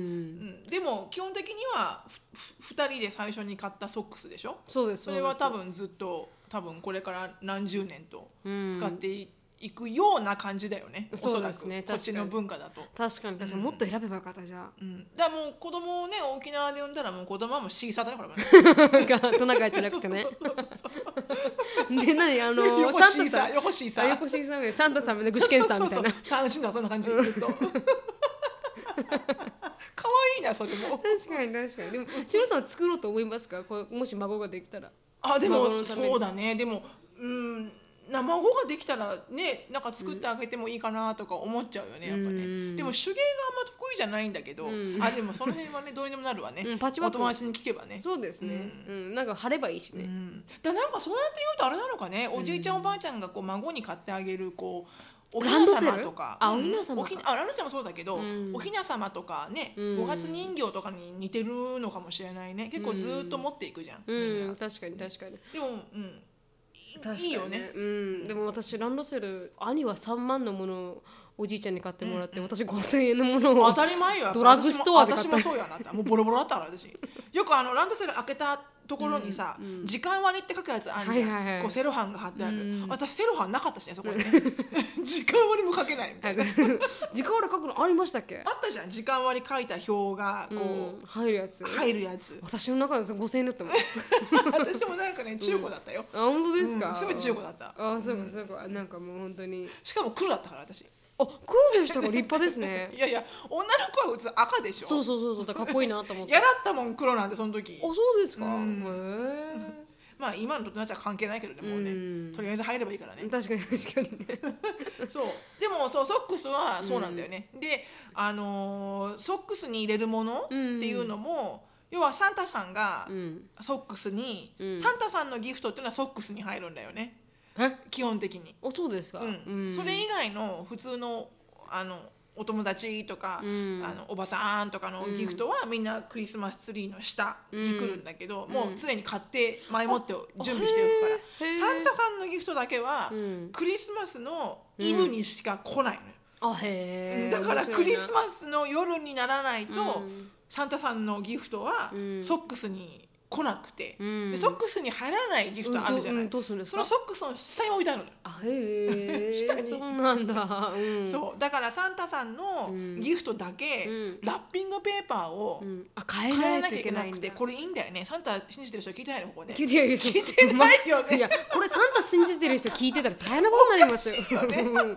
ん、でも基本的にはふふ2人で最初に買ったソックスでしょ？そうですそれは多分分ずっと多分これから何十年とうん。使っていいくような感じだよね、おそうですねこっちの文化だと。確かに確かにもっと選べばよかったじゃうん、だからもう子供をね沖縄で産んだらもう子供はもうシーサーだかトナカイじゃなくてね。で何あの横シーサー。横シーサーあ横シーサーでサンタさんで具志堅さんみたいな三振だそんな感じずっと可愛いなそれも確かに確かに。でもシロさんは作ろうと思いますか？こうもし孫ができたら。あでもそうだねでもうん生子ができたらねなんか作ってあげてもいいかなとか思っちゃうよねやっぱうんね。でも手芸があんま得意じゃないんだけど、うん。あでもその辺はねどうにでもなるわね、うんパッチお友達に聞けばね。そうですね。うん、なんか貼ればいいしね。うん、だなんかそうやって言うとあれなのかね、おじいちゃんおばあちゃんがこう孫に買ってあげるこうおひな様とか。あうん。おひな様か。おひあランドセルもそうだけど、うん。おひな様とかね、うん。五月人形とかに似てるのかもしれないね。結構ずーっと持っていくじゃん、うみんな。ん、確かに確かに。でも、うん、いいよね。うん、でも私ランドセル兄は3万のものをおじいちゃんに買ってもらって、私5000円のものを当たり前よ。ドラッグストアで買った。私もそうやなって。もうボロボロだったから私。よくあのランドセル開けたところにさ、時間割って書くやつあるじゃん、はいはいはい。こうセロハンが貼ってある、うん私セロハンなかったしねそこにね。時間割も書けないみたいな。時間割書くのありましたっけ？あったじゃん時間割書いた表がこうん。う、入るやつ。入るやつ。私の中で5000円だったもん。私もなんかね中古だったよ、あ本当ですか、うん。全て中古だった。あそうかそうか、なんかもう本当に。しかも黒だったから私あ黒でしたか立派ですね。いやいや女の子は普通赤でしょ。そうそうそうそう。だからかっこいいなと思って。嫌だったもん黒なんてその時。あそうですか、うん。へまあ今のとなっちゃ関係ないけどねもうね、うん。とりあえず入ればいいからね。え確かに確かにね。そう。でもそうソックスはそうなんだよね、であのーソックスに入れるものっていうのも、要はサンタさんがうん。ソックスに、うん。サンタさんのギフトっていうのはソックスに入るんだよね。え基本的に、あそうですか、うん。それ以外の普通のあのお友達とか、うん。あのおばさんとかのギフトはみんなクリスマスツリーの下に来るんだけど、もう常に買って前もって準備しておくから、サンタさんのギフトだけは、うん。クリスマスのイブにしか来ないのよ、あへえだからクリススマスの夜にならないと、うん。サンタさんのギフトはうん。ソックスに来なくて、うん。でソックスに入らないギフトあるじゃない、うんどうどうするんですか？そのソックスの下に置いてあるのよ、あへえ下に。そうなんだ、うん、そう。だからサンタさんのうん。ギフトだけ、うん。ラッピングペーパーをうん、あ変え変なきゃいけなくてこれいいんだよね。サンタ信じてる人聞いてないのここね。聞いてない聞いてないよね。いやこれサンタ信じてる人聞いてたら大変なことになりますよ。ね。うん。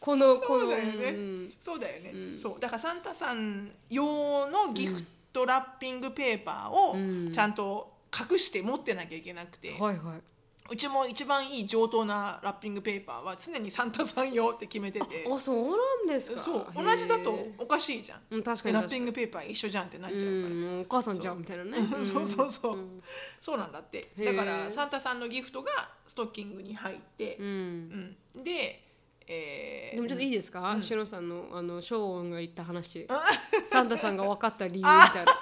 このこのそうだよね、うん。そうだよね、うんそう。だからサンタさん用のギフトラッピングペーパーをうん。ちゃんと隠して持ってなきゃいけなくて、はいはい。うちも一番いい上等なラッピングペーパーは常にサンタさん用って決めてて。あそうなんですか。そう。同じだとおかしいじゃん。うん確かに。ラッピングペーパー一緒じゃんってなっちゃうから、うんお母さんじゃんみたいなね。ん そうそうそう。うんそうなんだって。だからサンタさんのギフトがストッキングに入って。う、ん。うん。で、えーでもちょっといいいですか、うん。シロさんのあのショーオンが言った話。あ。サンタさんが分かった理由みたいな。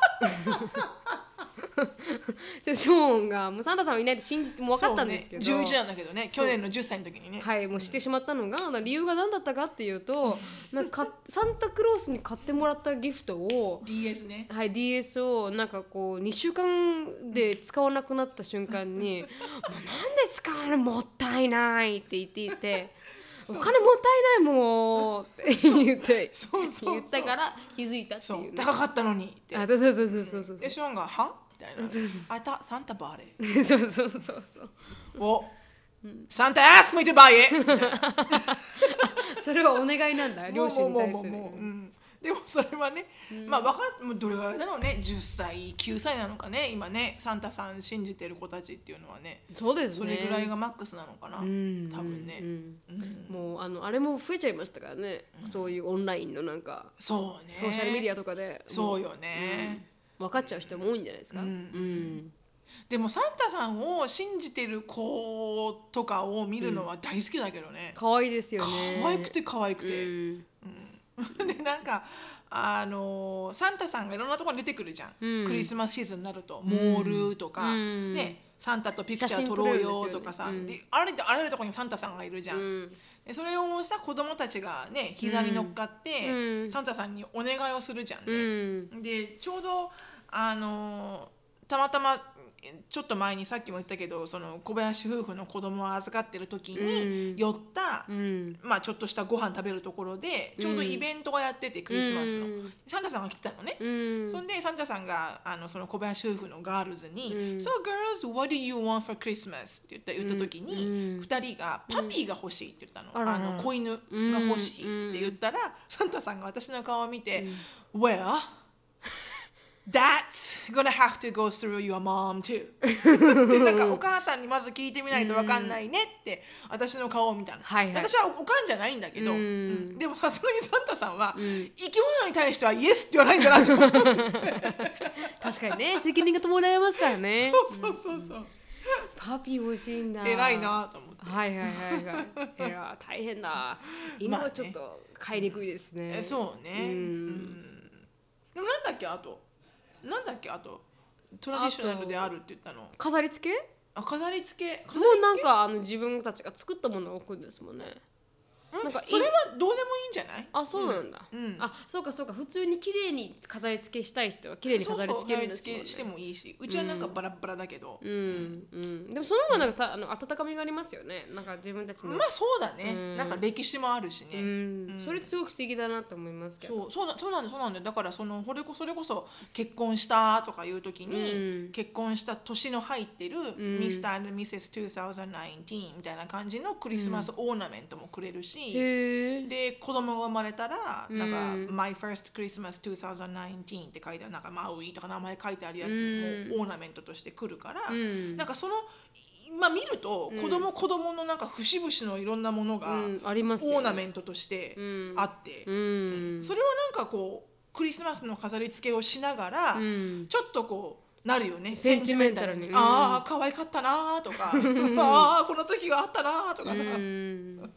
ちょショーオンがもうサンタさんはいないと信じてもう分かったんですけど、ね、11なんだけどね。去年の10歳の時にね、はいもう知ってしまったのが理由が何だったかっていうとなんかサンタクロースに買ってもらったギフトを DS ね。はい、DS をなんかこう2週間で使わなくなった瞬間に「もうなんで使わない？もったいない」って言っていて「お金もったいないもん」って言って。そうそうそう。言ったから気づいたってそいううね、高かったのに。ってあそうそうそうそうそうそう。でショーンが「は?」みたいな。そう「あたサンタバーレ。そうそうそうそう」お。サンタ ask me to buy it それはお願いなんだ両親に対するもうもうもうもううんでもそれはね、まあわかもうどれぐらいだろうね10歳9歳なのかね今ねサンタさん信じてる子たちっていうのはねそうですね。それぐらいがマックスなのかな、うん。多分ね、うん。うん。もうあのあれも増えちゃいましたからね、そういうオンラインのなんかそうね。ソーシャルメディアとかで。そうよね、分かっちゃう人も多いんじゃないですか、うん。うん。でもサンタさんを信じてる子とかを見るのは大好きだけどね、可愛いですよね。可愛くて可愛くて、うん でなんかあのサンタさんがいろんなところに出てくるじゃん、うん。クリスマスシーズンになると、モールとか、うん。ねサンタとピクチャー撮ろうよとかさ、うんであれであらゆるところにサンタさんがいるじゃん、うん。でそれをさ子供たちがね膝に乗っかって、うん。サンタさんにお願いをするじゃんうね、ん。でちょうどあのたまたまちょっと前にさっきも言ったけどその小林夫婦の子供を預かってる時にうん。寄った、うん。まあ、ちょっとしたご飯食べるところでちょうどイベントがやってて、クリスマスの、うん。サンタさんが来てたのね、うん。そんでサンタさんがあのその小林夫婦のガールズに「うん。So girls what do you want for Christmas?」って言った言った時に、うん。2人が「パピーが欲しい」って言ったの,、あの子犬が欲しいって言ったら、サンタさんが私の顔を見て「Well that's gonna have to go through your mom too 」でなんかお母さんにまず聞いてみないと分かんないねって私の顔を見たの、はいはい。私はおかんじゃないんだけど、うん。うん。でもさすがにサンタさんは、ん。生き物に対してはイエスって言わないんだなと思って。確かにね 責任が伴いますからね。そうそうそうそう、パピー欲しいんだ。偉いなと思って。はいはいはいはい。えら大変だ。犬はちょっと飼いにくいですね、えそうね、うん。うん。でもなんだっけあとなんだっけあとトラディショナルであるって言ったの。飾り付け？あ飾り付け。飾もうり付け？なんかあの自分たちが作ったものを置くんですもんねなんかいい。それはどうでもいいんじゃない？あそうなんだ、うん。あそうかそうか。普通に綺麗に飾り付けしたい人は綺麗に飾り付けるんですそうそう飾り付けしてもいいしうちはなんかバラバラだけど、うんうんでもその方がなんかたあの温かみがありますよねなんか自分たちの、まあそうだね、うんなんか歴史もあるしうね、んそれってすごく素敵だなと思いますけどそうそうなそうなんだそうなんだだからそのこれこそれこそ結婚したとかいう時に、うん結婚した年の入ってる、ん Mr. and Mrs. 2019みたいな感じのクリスマスオーナメントもくれるし、で子供が生まれたら、なんかうん My First Christmas 2019って書いてあるなんかマウイとか名前書いてあるやつうん。もオーナメントとして来るから、うん。なんかそのまあ見ると子供、子供のなんか節々のいろんなものが、オーナメントとしてうん。あって、うん。それはなんかこうクリスマスの飾り付けをしながら、うん。ちょっっとこうなるよね。センチメンタルに。うん。ああ可愛かったなーとか。ああこの時があったなーとかさ、うん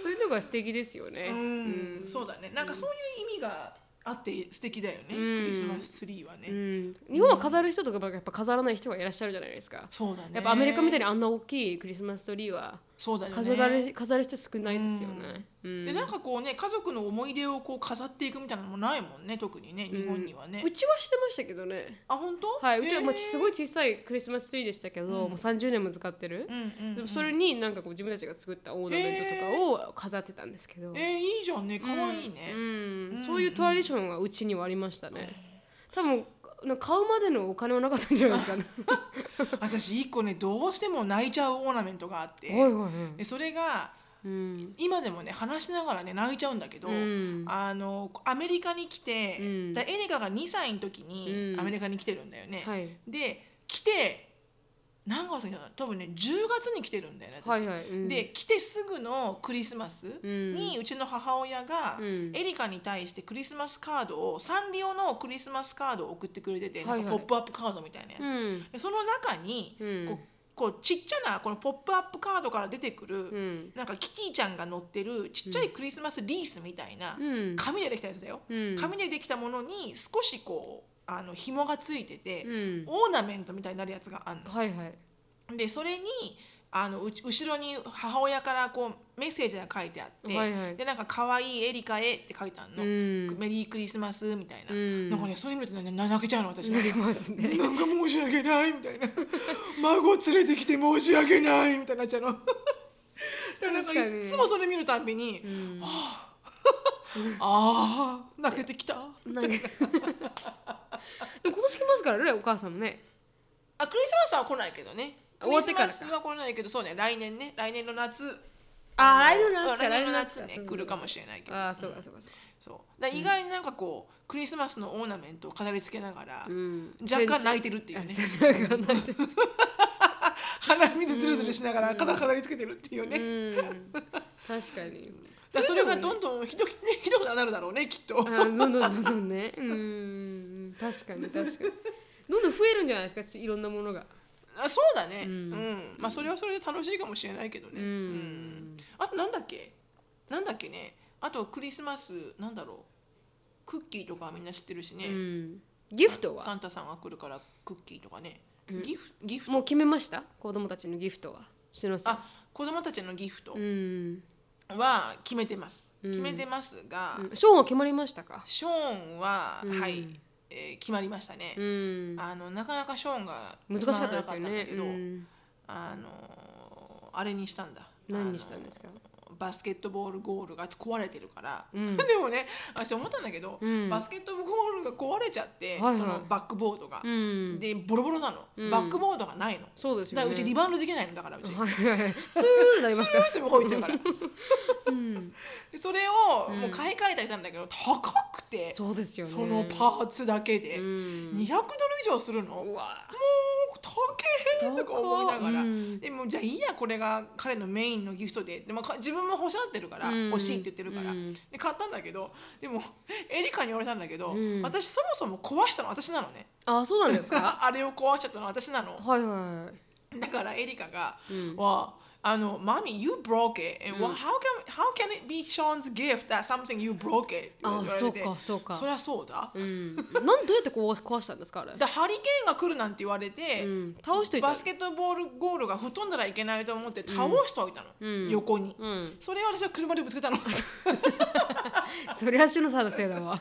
そういうのが素敵ですよね。うん。そうだね。なんかそういう意味があって素敵だよね、うん。クリスマスツリーはね、うん。日本は飾る人とかやっぱ飾らない人がいらっしゃるじゃないですか。そうだね。やっぱアメリカみたいにあんな大きいクリスマスツリーはそうだよね。飾る飾る人少ないですよね。うん。でなんかこうね家族の思い出をこう飾っていくみたいなのもないもんね特にね日本にはね、うちはしてましたけどね。あ本当？はい、うちはもうへーすごい小さいクリスマスツリーでしたけど、もう30年も使ってる。うんうんでもそれになんかこう自分たちが作ったオーナメントとかを飾ってたんですけど、えー、いいじゃんね可愛いね、うん、そういうトラディションがうちにはありましたね。多分な買うまでのお金はなかったんじゃないですかね。私一個ねどうしても泣いちゃうオーナメントがあって、はいはいはい。でそれがうん。今でもね話しながらね泣いちゃうんだけど、うん。あのアメリカに来て、うん。だエリカが2歳の時にうん。アメリカに来てるんだよね、はい。で来て何月に多分ね10月に来てるんだよね私、はいはい。うん。で来てすぐのクリスマスにうちの母親がうん。エリカに対してクリスマスカードをサンリオのクリスマスカードを送ってくれてて、はいはい。ポップアップカードみたいなやつ、うん。でその中にうん。こうこうちっちゃなこのポップアップカードから出てくる、うん。なんかキティちゃんが乗ってるちっちゃいクリスマスリースみたいな、うん。紙でできたやつだよ、うん。紙でできたものに少しこうあの紐がついてて、うん。オーナメントみたいになるやつがあるの。はいはい。でそれにあのうち後ろに母親からこうメッセージが書いてあって、はいはい。でなんか可愛いエリカへって書いてあるの、うん。メリークリスマスみたいな、うん。なんかねそういうのって泣けちゃうの私なりますね。なんか申し訳ないみたいな。孫連れてきて申し訳ないみたいになっちゃうの。だからなんかいつもそれ見るたんびに、うん。あ あ泣けてきたでも今年来ますからねお母さんもね。あクリスマスは来ないけどね。クリス終わってからか。マスは来ないけどそうね来年ね。来年の夏。あの来年の夏か来年の来年の夏夏ね来るかもしれないけど。ああそうかそうかそうか。そう。だから意外になんかこう、クリスマスのオーナメントを飾り付けながら、うん。若干泣いてるっていうね。あ若干泣いてる鼻水ずるずるしながら飾飾り付けてるっていうね、うん。確かに。だからそれがどんどんひどくひどくなるだろうねきっと。あどんどんどんどんね。うん確かに 確かに。どんどん増えるんじゃないですかいろんなものが。あそうだね、ううん。んまあそれはそれで楽しいかもしれないけどね、うん。うん。あとなんだっけ？なんだっけね？あとクリスマスなんだろう？クッキーとかはみんな知ってるしね、うん。ギフトは？サンタさんが来るからクッキーとかね、うん。ギフギフト。もう決めました？子供たちのギフトは。しのさん。あ子供たちのギフト。うん。は決めてます、うん。決めてますが、うん。ショーンは決まりましたか？ショーンは、うん。はい、えー決まりましたね、うん。あのなかなかショーンが難しかったですよね。あのあれにしたんだ。何にしたんですか？バスケットボールゴールが壊れてるから、うん。でもね私思ったんだけど、うん。バスケットボールが壊れちゃって、はいはい。そのバックボードが、うん。でボロボロなの、うん。バックボードがないの。そうですよね。だからうちリバウンドできないの。だからうち、はいはいはい。スーなりますかどうしてもこういっちゃうから。うん。でそれをうん。もう買い替えてあげたんだけど高くて、そうですよね。そのパーツだけで、うん。200ドル以上するの、もううわ。高えとか思いながら、うん。でもじゃあいいやこれが彼のメインのギフトで。でもか自分も欲しがってるから、うん。欲しいって言ってるから、うん。で買ったんだけどでも エリカに言われたんだけど、うん。私そもそも壊したの私なのね。あ、そうなんですか？あれを壊しちゃったの私なの。はいはい。だからエリカがうん「わあのマミ you broke it and、うん how can how can it be Sean's gift that something you broke it」あそうかそうかそりゃそうだ、うん。なんどうやってこう壊したんですかあれ？でハリケーンが来るなんて言われて、うん。倒しといた。バスケットボールゴールが吹っ飛んだらいけないと思って倒しといたの、うん横に、うん。それを私は車でぶつけたの そりゃしのさんのせいだわ。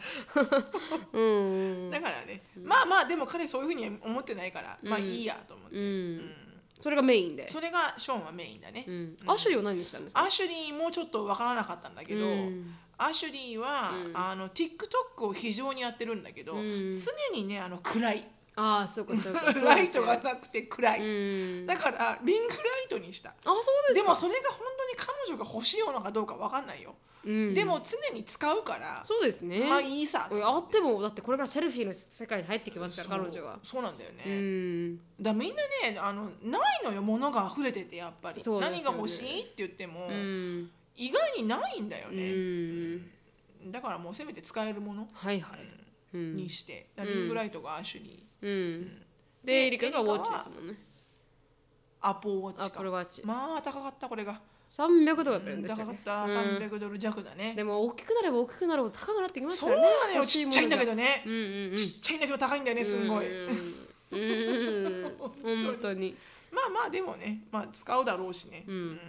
うん。だからね、まあまあでも彼そういうふうには思ってないから、まあいいやと思って、うん。それがメインで。それがショーンはメインだね、うん。アシュリーは何にしたんですか？アシュリーもちょっとわからなかったんだけど、うんアシュリーは、あの TikTok を非常にやってるんだけど、ん常にねあの暗いああ、そうかそうか。ライトがなくて暗い、うん。だからリングライトにしたあ、そうですか。でもそれが本当に彼女が欲しいものかどうかわかんないよ、うん。でも常に使うからそうですね。まあいいさうんあってもだってこれからセルフィーの世界に入ってきますから彼女は。そうなんだよね、うん。だみんなねあのないのよ物が溢れててやっぱり、ね何が欲しいって言っても、うん。意外にないんだようね、ん。だからもうせめて使えるものはいはい。うん。にして、リングライトがアシュリー、うん。でで、エリカがウォッチですもんね。アポウォッチアッかプルワッチ。まあ高かったこれが、300とかだったんです高かっ。たうん300ドル弱だね、でも大きくなれば大きくなるほど高くなってきますそうからね。なのよちっちゃいんだけどね、うんうんうん。ちっちゃいんだけど高いんだよねすんごい、うんうん。本当に。まあまあでもね、まあ、使うだろうしね、うん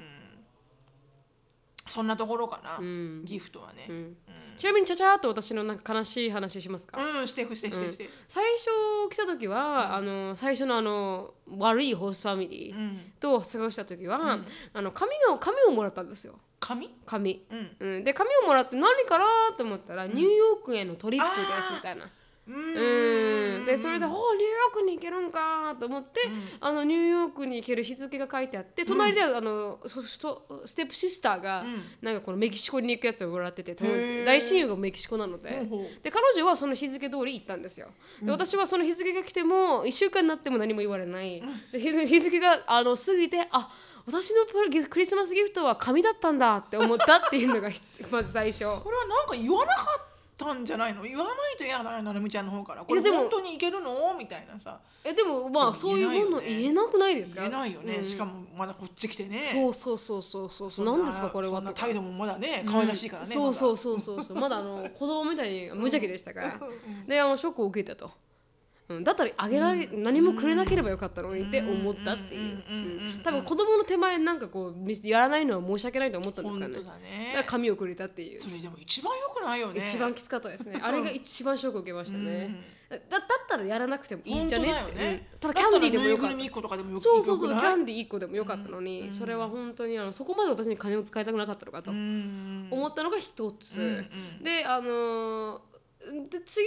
そんなところかな、ん。ギフトはね。ううん。んちなみにちゃちゃーっと私のなんか悲しい話しますか、うん、してくしてしてして最初来た時は、あの最初のあの悪いホストファミリーうん。と過ごした時は、あの紙が紙をもらったんですよ。紙紙、うん。うん、で紙をもらって何かなと思ったら、ニューヨークへのトリップですみたいな。ううん。でそれで「おニューヨークに行けるんか」と思って、あのニューヨークに行ける日付が書いてあって隣で、あのそそステップシスターが、なんかこのメキシコに行くやつをもらってて大親友がメキシコなのでほうほう。で彼女はその日付通り行ったんですよ。で私はその日付が来ても1週間になっても何も言われない。で日日付があの過ぎてあ私のクリスマスギフトは紙だったんだって思ったっていうのがひまず最初。これはなんか言わなかったんじゃないの？言わないと嫌だねなるみちゃんの方から。これ本当にいけるの？みたいなさ。えでもまあそういうもの言えなくないですか？言えないよね、うん。しかもまだこっち来てね。そうそうそうそうそう。そん何ですかこれは態度もまだね可愛らしいからね、そうそうそうそうそう。まだあの子供みたいに無邪気でしたから。であのショックを受けたと、うん、だったらあげられ、何もくれなければよかったのにって思ったっていう。うん。うん。うん。うん。多分子供の手前なんかこうみやらないのは申し訳ないと思ったんですか本ね当だね。だから紙をくれたっていう。それでも一番良くないよね。一番きつかったですね。あれが一番ショックを受けましたね、だだったらやらなくてもいいんじゃねって、ね。うん。ただキャンディーでもよかった。だたらぬいぐるみ1個とかでもよそうそうそうキャンディー1個でもよかったのに、それは本当にあのそこまで私に金を使いたくなかったのかとうん。思ったのが一つ、うん。であのーで次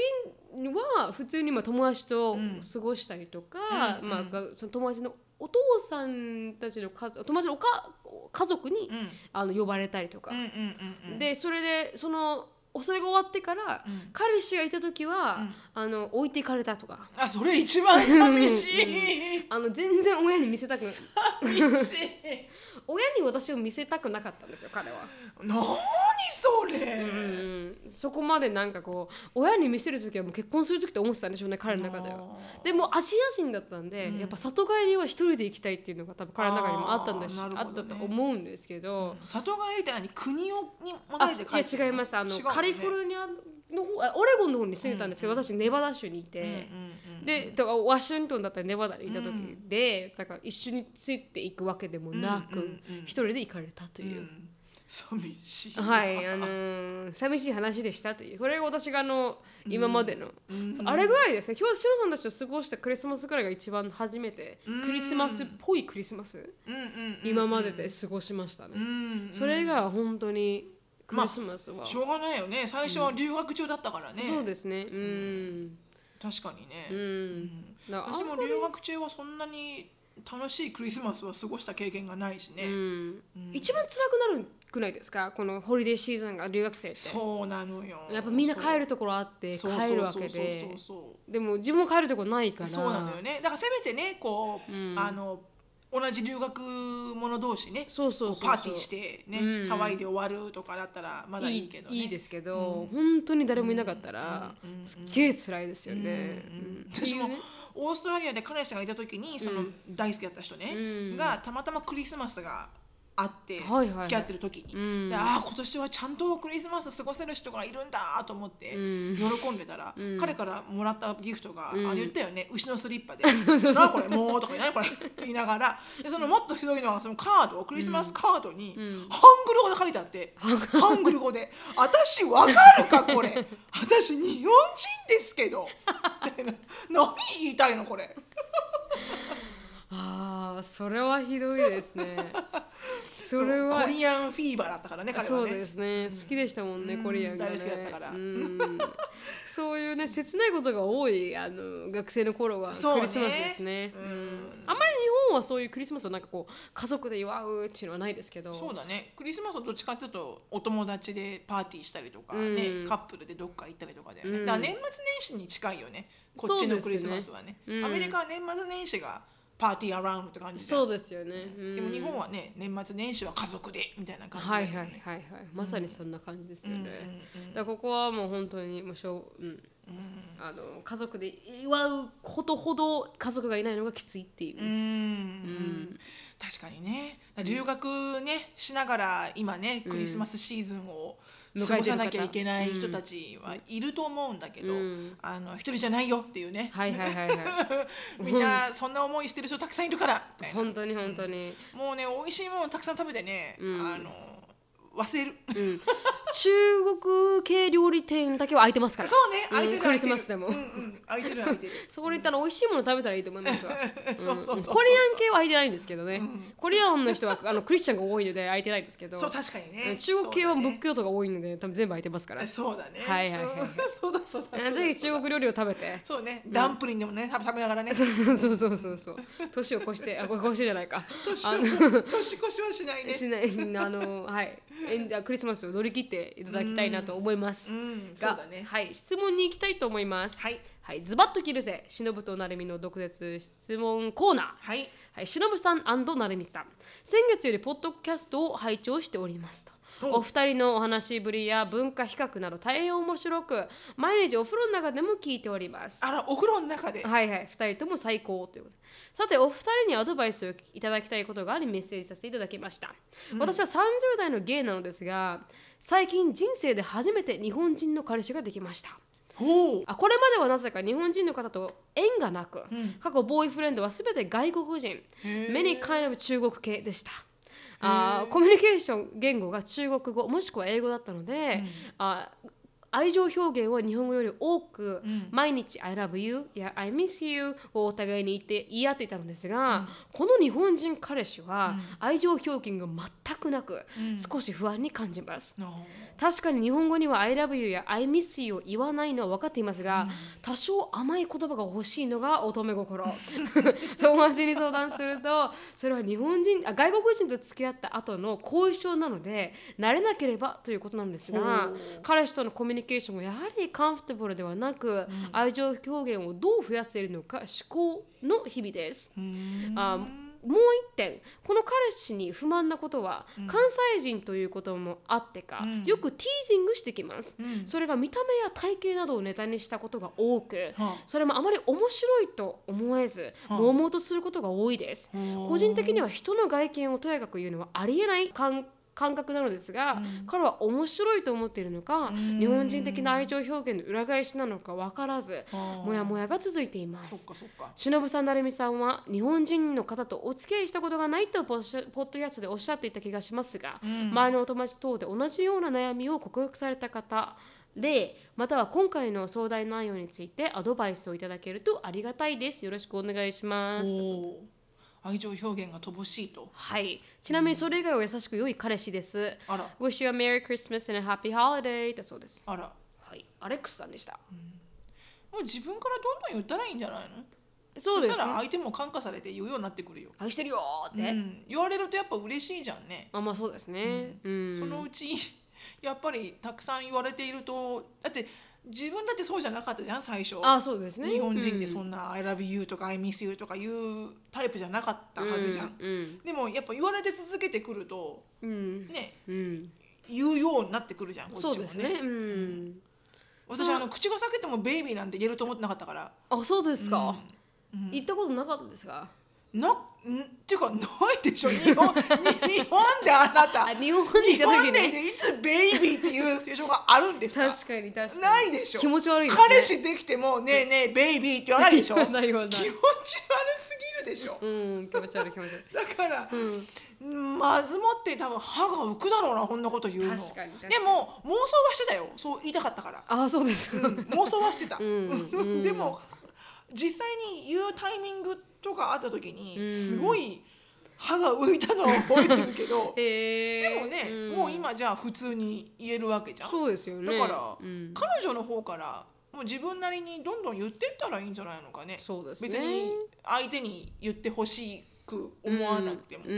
は普通にまあ友達と過ごしたりとか、うんまあ、がその友達のお父さんたちの家族友達のおか家族に、うん。あの呼ばれたりとか、うんうんうんうん。でそれでそのそれが終わってから、うん。彼氏がいた時は、あの置いていかれたとか。あそれ一番寂しい。あの全然親に見せたくない。寂しい親に私を見せたくなかったんですよ彼は、何それ、うん、そこまでなんかこう親に見せる時はもう結婚する時って思ってたんでしょうね彼の中では。でもアジア人だったんで、やっぱ里帰りは一人で行きたいっていうのが多分彼の中にもあったんだしあ,、ね。ったと思うんですけど、里帰りって何？国をに戻あれて帰っていや違います。あの、ね。カリフォルニアの方あオレゴンの方に住んでたんですけど、私ネバダ州にいて、うんうんでだからワシントンだったりネバダにいた時で、だから一緒についていくわけでもなく、うんうんうん。一人で行かれたという。うん。寂しい。はい、あのー寂しい話でしたという。これが私があの今までの、うん。あれぐらいですね。今日しおさんたちと過ごしたクリスマスぐらいが一番初めてクリスマスっぽいクリスマス、うんうんうん今までで過ごしましたね、うんそれが本当にクリスマスは、しょうがないよね。最初は留学中だったからね、そうですね。うん確かにね、うん、私も留学中はそんなに楽しいクリスマスは過ごした経験がないしね、うん。一番辛くなるくないですか？このホリデーシーズンが留学生って。そうなのよ。やっぱみんな帰るところあって帰るわけで。でも自分も帰るところないから。そうなのよね。だからせめてねこう、うん。あの同じ留学者同士ねそうそうパーティーしてね、うん。騒いで終わるとかだったらまだいいけどね。いいいですけど、本当に誰もいなかったら、うん。うん。すっげえ辛いですよね。うん。うん。私もオーストラリアで彼氏がいた時にその大好きだった人ね、うん。がたまたまクリスマスがあってはいはい付き合ってる時に、うん。でああ今年はちゃんとクリスマス過ごせる人がいるんだと思ってうん。喜んでたら、うん。彼からもらったギフトが、うん。あれ言ったよね牛のスリッパで「なあこれもう」とか「何これ」って言いながら。でそのもっとひどいのはそのカードクリスマスカードに、ん。ハングル語で書いてあって、ハングル語で「私わかるかこれ。私日本人ですけど」みたいな。何言いたいのこれああそれはひどいですね。それは。コリアンフィーバーだったからね彼はね。そうですね、好きでしたもんね、うんコリアンが、ね、大好きだったから。うん。そういうね切ないことが多いあの学生の頃はクリスマスですね。うん。うん。あんまり日本はそういうクリスマスをなんかこう家族で祝うっていうのはないですけど。そうだね。クリスマスはどっちかっていうとお友達でパーティーしたりとかね、うん。カップルでどっか行ったりとかだよね、うん。だから年末年始に近いよね。こっちのクリスマスはね。ね。うん。アメリカは年末年始がパーティーアラウンドって感じそうでですよね、でも日本はね年末年始は家族でみたいな感じはいはいはいはいまさにそんな感じですよね、だここはもう本当にもうしょう、うん。あの家族で祝うことほど家族がいないのがきついっていう、うんうん確かにね。留学ねしながら今ねクリスマスシーズンを過ごさなきゃいけない人たちはいると思うんだけど、うんあの一人じゃないよっていうね、はいはいはいはみんなそんな思いしてる人たくさんいるから本当に本当に、もうね美味しいものたくさん食べてね、うんあの忘れる。うん、中国系料理店だけは空いてますから。そうね。ん。空いてるクリスマスでも、うんうん。空いてる空いてる。そこに行ったら美味しいもの食べたらいいと思いますわ、ん そうそうそう。コリアン系は空いてないんですけどね、コリアンの人はあのクリスチャンが多いので空いてないですけど。そう確かにね。中国系は仏教徒が多いので多分全部空いてますから、そうだね。はいはいはい。うん。そうだそうだぜひ中国料理を食べて。そうね。ダンプリンでもね食べながらね。そうそうそうそうそう。そう年を越してあこれ越してじゃないか。年年越しはしないね。しない。あのはいえクリスマスを乗り切っていただきたいなと思います、がだね。はい質問に行きたいと思います。はい。はい、ズバッと切るぜ。忍と成美の毒舌質問コーナー。はい。はい、忍さん成美さん。先月よりポッドキャストを拝聴しておりますとおお二人のお話しぶりや文化比較など大変面白く毎日お風呂の中でも聞いております。あらお風呂の中で。はいはい。二人とも最高ということで。さてお二人にアドバイスをいただきたいことがありメッセージさせていただきました、私は30代のゲイなのですが最近人生で初めて日本人の彼氏ができました。あこれまではなぜか日本人の方と縁がなく、ん。過去ボーイフレンドは全て外国人。へー。many kind of 中国系でしたあーコミュニケーション言語が中国語もしくは英語だったので、あ愛情表現は日本語より多く、毎日 I love you や I miss you をお互いに言って言い合っていたのですが、この日本人彼氏は愛情表現が全くなく、少し不安に感じます。の確かに日本語には I love you や I miss you を言わないのは分かっていますが、多少甘い言葉が欲しいのが乙女心。友達に相談するとそれは日本人あ外国人と付き合った後の後遺症なので慣れなければということなんですが彼氏とのコミュニケーションがやはりカンフォテブルではなく、愛情表現をどう増やせるのか思考の日々です。あもう一点この彼氏に不満なことは、関西人ということもあってか、うん。よくティージングしてきます、うん。それが見た目や体型などをネタにしたことが多く、はあ。それもあまり面白いと思えず、はあ。とすることが多いです、個人的には人の外見をとやかく言うのはありえない感感覚なのですが、彼は面白いと思っているのか、ん。日本人的な愛情表現の裏返しなのか分からず、はあもやもやが続いています。そっかそっか。忍さん、成美さんは日本人の方とお付き合いしたことがないとポッドキャストでおっしゃっていた気がしますが、周りのお友達等で同じような悩みを克服された方例または今回の相談内容についてアドバイスをいただけるとありがたいです。よろしくお願いします。愛情表現が乏しいとはい。ちなみにそれ以外は優しく良い彼氏です。あら Wish you a Merry Christmas and a Happy Holiday だそうです。あらはい。アレックスさんでした。もう自分からどんどん言ったらいいんじゃないの？そうですね。したら相手も感化されて言うようになってくるよ、愛してるよーって。うん言われるとやっぱ嬉しいじゃんね、あまあそうですね。うん。そのうちやっぱりたくさん言われているとだって自分だってそうじゃなかったじゃん最初あそうですね。日本人でんそんな「I love you」とか「I miss you」とかいうタイプじゃなかったはずじゃん、うん。でもやっぱ言われて続けてくるとうん。ねうん。言うようになってくるじゃんこっちもねそうですね。うん。私あの口が裂けてもベイビーなんて言えると思ってなかったからあそうですか。うん行ったことなかったですが。な、ん？っていうかないでしょ。日本日本であなた。あ日本に日行った時本でに。いつベイビーっていうシチュエーションがあるんですか？確かに確かに。ないでしょ。気持ち悪いですね。彼氏できてもねえねえベイビーって言わないでしょ。気持ち悪すぎるでしょ。うん気持ち悪い気持ち悪い。だから、うん。まずもって多分歯が浮くだろうなこんなこと言うの。確かにでも妄想はしてたよ。そう言いたかったから、あそうです。か。うん妄想はしてた、んうん。でも実際に言うタイミングとかあった時に、うんすごい歯が浮いたのは覚えてるけど へえ。でもね、んもう今じゃあ普通に言えるわけじゃんそうですよね。だから、うん。彼女の方からもう自分なりにどんどん言ってったらいいんじゃないのかねそうですね。別に相手に言ってほしく思わなくても、うん、う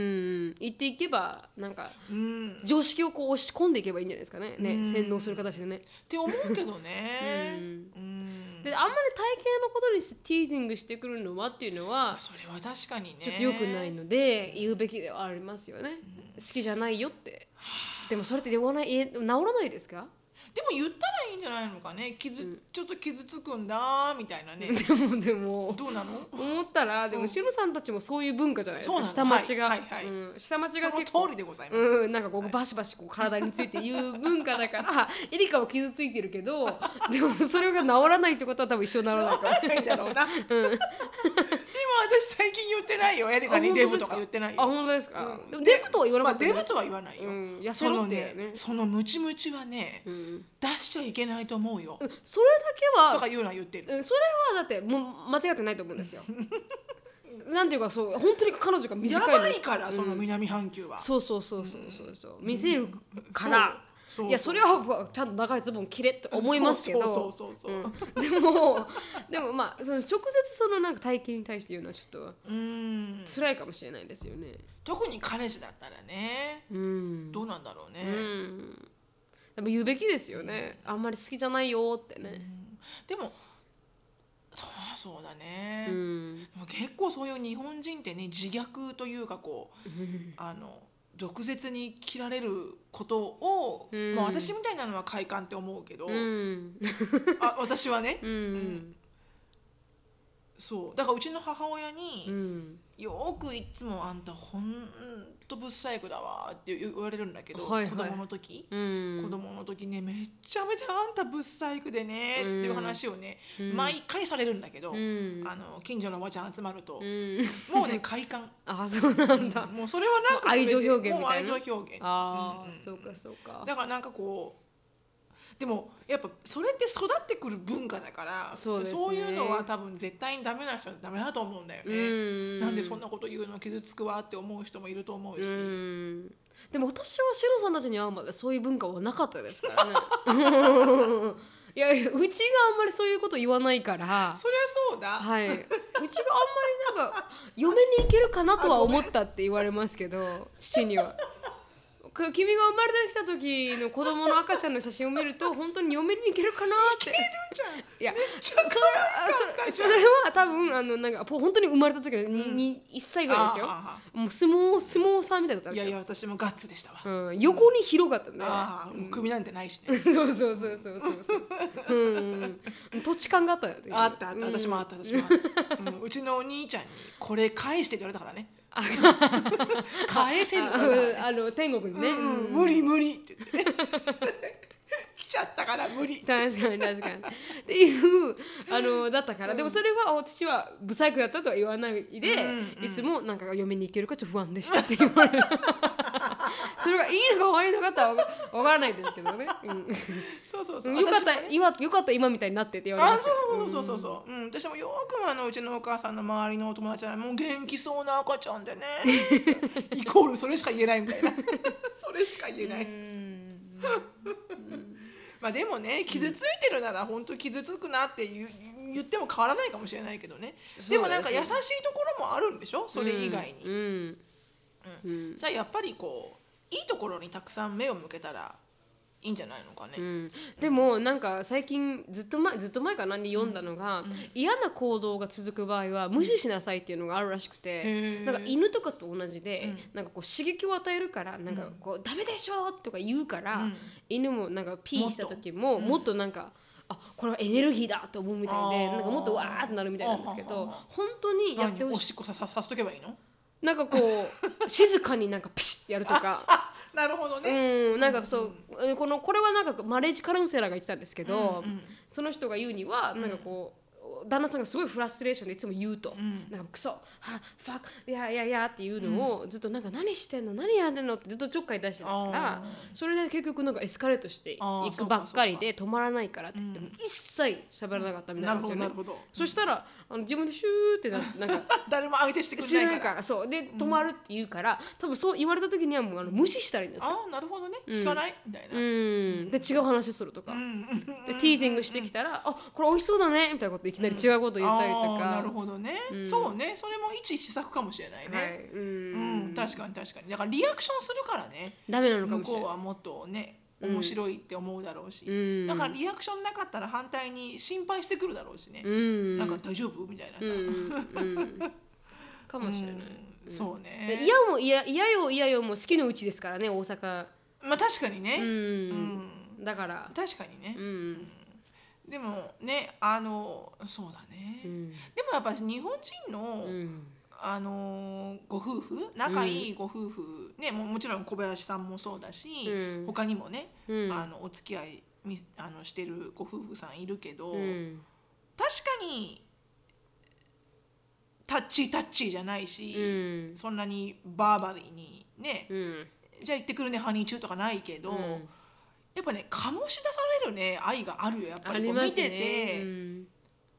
ん言っていけばなんかうん。常識をこう押し込んでいけばいいんじゃないですかね。ね、うん。洗脳する形でね。って思うけどね、ううん。であんまり体型のことにしてティージングしてくるのはっていうのはそれは確かにね。ちょっと良くないので言うべきではありますよね、好きじゃないよって。でもそれって言わない治らないですか？でも言ったらいいんじゃないのかね。傷、ちょっと傷つくんだみたいなね。でもでも。どうなの？思ったらでもシロさんたちもそういう文化じゃないですか。そう。なの下町が、はいはい。はいうん。下町そのが結構。通りでございます、うん、なんかこうバシバシこう体について言う文化だから エリカは傷ついてるけどでもそれが治らないってことは多分一緒にならな。いからないだろうな、でも私最近言ってないよ。エリカにデブとか言ってないよ。あ本当ですか、うん。でもデブとは言わなまあ、かったデブとは言わないよ、うん。痩せそのろってねねそのムチムチはね、うん出しちゃいけないと思うよ、うんそれだけはとか言うのは言ってる、うんそれはだってもう間違ってないと思うんですよ。なんていうかそう本当に彼女が短いの。やばいからその南半球は、そうそうそうそうそう。そう見せるから、いやそれはちゃんと長いズボン着れって思いますけど。そうそうそうそうう。ん。でもでもまあその直接そのなんか体型に対して言うのはちょっとうん。辛いかもしれないですよね。特に彼氏だったらね。うん。どうなんだろうね、うんでも言うべきですよね。あんまり好きじゃないよってね。でもそうそうだね、うん。でも結構そういう日本人ってね自虐というかこうあの毒舌に切られることを、うん。まあ、私みたいなのは快感って思うけど、うん。あ私はね、うんそう。だからうちの母親に、うん。よくいつも「あんたほんとぶっ細工だわ」って言われるんだけど、はいはい。子供の時、うん。子供の時ねめっちゃめちゃあんたぶっ細工でね、っていう話をね、毎回されるんだけど、うん。あの近所のおばちゃん集まると、うん。もうね快感。あそうなんだ。もうそれはなんかそれで愛情表現みたいな。もう愛情表現。ああ、うんうん。そうかそうか。だからなんかこうでもやっぱそれって育ってくる文化だからそうね。いうのは多分絶対にダメな人はダメだと思うんだよね、うん。なんでそんなこと言うの傷つくわって思う人もいると思うし、うん。でも私はシロさんたちに会うまでそういう文化はなかったですからね。いやいやうちがあんまりそういうこと言わないから。そりゃそうだ、はい。うちがあんまりなんか嫁に行けるかなとは思ったって言われますけど父には。く君が生まれてきた時の子供の赤ちゃんの写真を見ると 本当に嫁に行けるかなって。いやそれはそそれは多分あのなんか本当に生まれた時のに、に1歳ぐらいですよ。あもう相撲相撲さんみたいだったんいですよ。やいや私もガッツでしたわ、うん、横に広かったね。あう首なんてないしね、そうそうそうそうそうそう。うん、土地勘があったよね。あったあった私もあった私もあった、うんうちのお兄ちゃんに「これ返して」って言われたからね 返せるあからねあの天国にね。うんうん。無理無理って言って。来ちゃったから無理。確かに確かに。っていうあのだったから、でもそれは私は不細工だったとは言わないで、うん。いつもなんか嫁に行けるかちょっと不安でしたって言われる。それがいいのか悪いのかってわかわからないですけどね。うん。そうそうそう。よかった今よかった今みたいになってって言われあ。そうそうそうそう、うん、私もよくあのうちのお母さんの周りのお友達はもう元気そうな赤ちゃんでね。イコールそれしか言えないみたいな。それしか言えない、うん。まあでもね傷ついてるなら本当傷つくなって言う言っても変わらないかもしれないけどね。でもなんか優しいところもあるんでしょ？それ以外に、うん。うん。じゃあやっぱりこういいところにたくさん目を向けたらいいんじゃないのかね、うん、でもなんか最近ずっと前ずっと前かなに読んだのが、嫌な行動が続く場合は無視しなさいっていうのがあるらしくて、へー。なんか犬とかと同じで、なんかこう刺激を与えるからなんかこう、ダメでしょとか言うから、うん。犬もなんかピーした時ももっと。なんか。あこれはエネルギーだと思うみたいでなんかもっとわーってなるみたいなんですけど本当にやってほしい。しっこさささしとけばいいの？なんかこう 静かになんかピシッてやるとか。あ なるほどね、うんなんかそう、えこのこれはなんかマレージカウンセラーが言ってたんですけど、うんうん。その人が言うにはなんかこう、旦那さんがすごいフラストレーションでいつも言うと、ん。なんかクソはファックいやいやいやっていうのをずっとなんか何してんの？何やってんの？ってずっとちょっかい出してたからあそれで結局なんかエスカレートしていくばっかりで止まらないからって言っても一切喋らなかったみたいなねほどなるほど。そしたらあの自分でシューってな なんか誰も相手してく知ら。ないからそう。で止まるって言うから多分そう言われた時にはもうあの無視したらいいんですよ。ああなるほどね。聞かない、みたいな、うん。で違う話するとか、うん。でティージングしてきたら「あこれ美味しそうだね」みたいなこといきなり違うこと言ったりとか、なるほどね、そうね。それも一施策かもしれないね、はい、ううんん、確かに確かに。だからリアクションするからね。ダメなのか向もしれない。こうはもっとね面白いって思うだろうし、うん。だからリアクションなかったら反対に心配してくるだろうしね、うん。なんか大丈夫？みたいなさ、うん。うん。かもしれない、うん。そうでね嫌も嫌嫌よ嫌よも好きのうちですからね大阪。まあ確かにね、うん、うん。だから。確かにね、うん。でもねあのそうだね、うん。でもやっぱ日本人の、うんあのーご夫婦仲いいご夫婦、ねももちろん小林さんもそうだし、うん。他にもね、うん。あのお付き合いみあのしてるご夫婦さんいるけど、うん。確かにタッチータッチーじゃないし、うん。そんなにバーバリーにね、うん。じゃあ行ってくるねハニーチューとかないけど、うん。やっぱね醸し出されるね愛があるよやっぱありこう見てて、うん。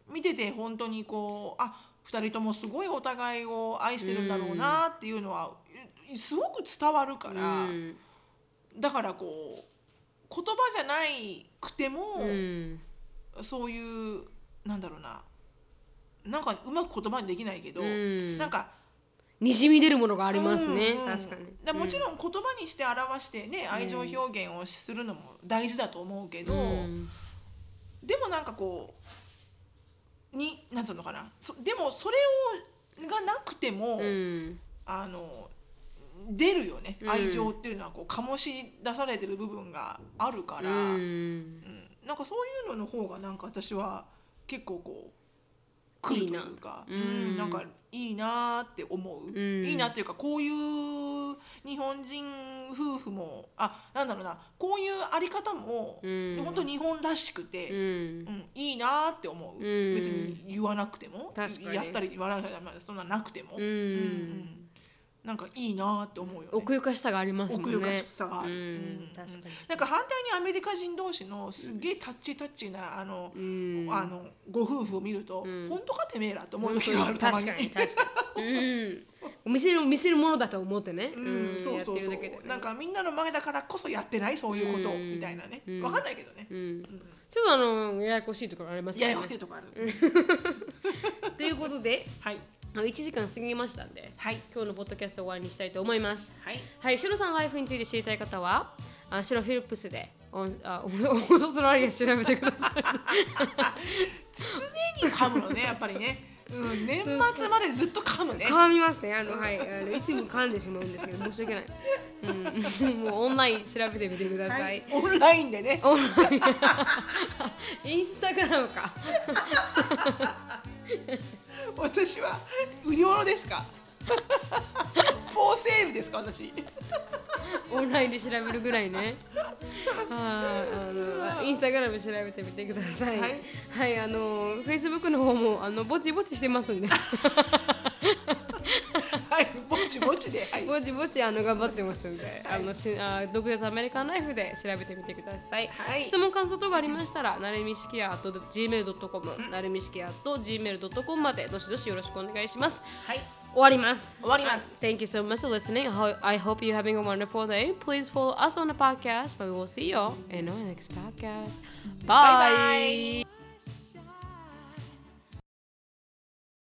見てて本当にこうあ二人ともすごいお互いを愛してるんだろうなっていうのは、すごく伝わるから、うん。だからこう言葉じゃないくても、うん。そういうなんだろうななんかうまく言葉にできないけど、うん。なんかにじみ出るものがありますね、うんうん確かに。もちろん言葉にして表してね愛情表現をするのも大事だと思うけど、うん。でもなんかこうになんつうのかな？そでもそれをがなくても、うん。あの出るよね。うん。愛情っていうのはこう醸し出されてる部分があるから、ううん。んなんかそういうのの方がなんか私は結構こう来るというか。いいな。うん。なんかいいなって思う、ん。いいなっていうかこういう日本人夫婦もあなんだろうなこういうあり方も、うん。本当日本らしくて、うん。うん、いいなって思う、うん。別に言わなくても。やったり言わなくてもそんななくても、うんうんなんかいいなって思うよね。奥ゆかしさがありますもんね。奥ゆかしさがある、うん。うん。確かに。なんか反対にアメリカ人同士のすげえタッチタッチなあの、うん。あのご夫婦を見ると、ん。本当かてめえらと思う時がある。たまに。確かに。確かに。うん。見せる見せるものだと思ってね、うん、そうそうそう。やってるだけで。なんかみんなの前だからこそやってないそういうことみたいなね、うん。わかんないけどね、うん。ちょっとあのややこしいところありますね。やこしいとこある、ということではい1時間過ぎましたんではい。今日のポッドキャスト終わりにしたいと思います。はい。はい、シロさんライフについて知りたい方はあシロフィリップスでオンあオーストラリア調べてください常に噛むのねやっぱりね、うん、年末までずっと噛むね噛みますねあのはいあのいつも噛んでしまうんですけど申し訳ない、うん、もうオンライン調べてみてください、はい、オンラインでねオンラインインスタグラムか 私は無料ですか？フォーセールですか？私。オンラインで調べるぐらいね。はいあのインスタグラム調べてみてください。はい、はい、あのフェイスブックの方もあのぼちぼちしてますんで はいぼちぼちではいぼちぼちあの頑張ってますんで、あのしあ独立アメリカンライフで調べてみてください。はい質問感想等がありましたら、なるみしきや gmail.com、なるみしきや gmail.com までどしどしよろしくお願いします。はい終わります。終わります。Thank you so much for listening. I hope you're having a wonderful day. Please follow us on the podcast, but we will see you in our next podcast. Bye. Bye bye.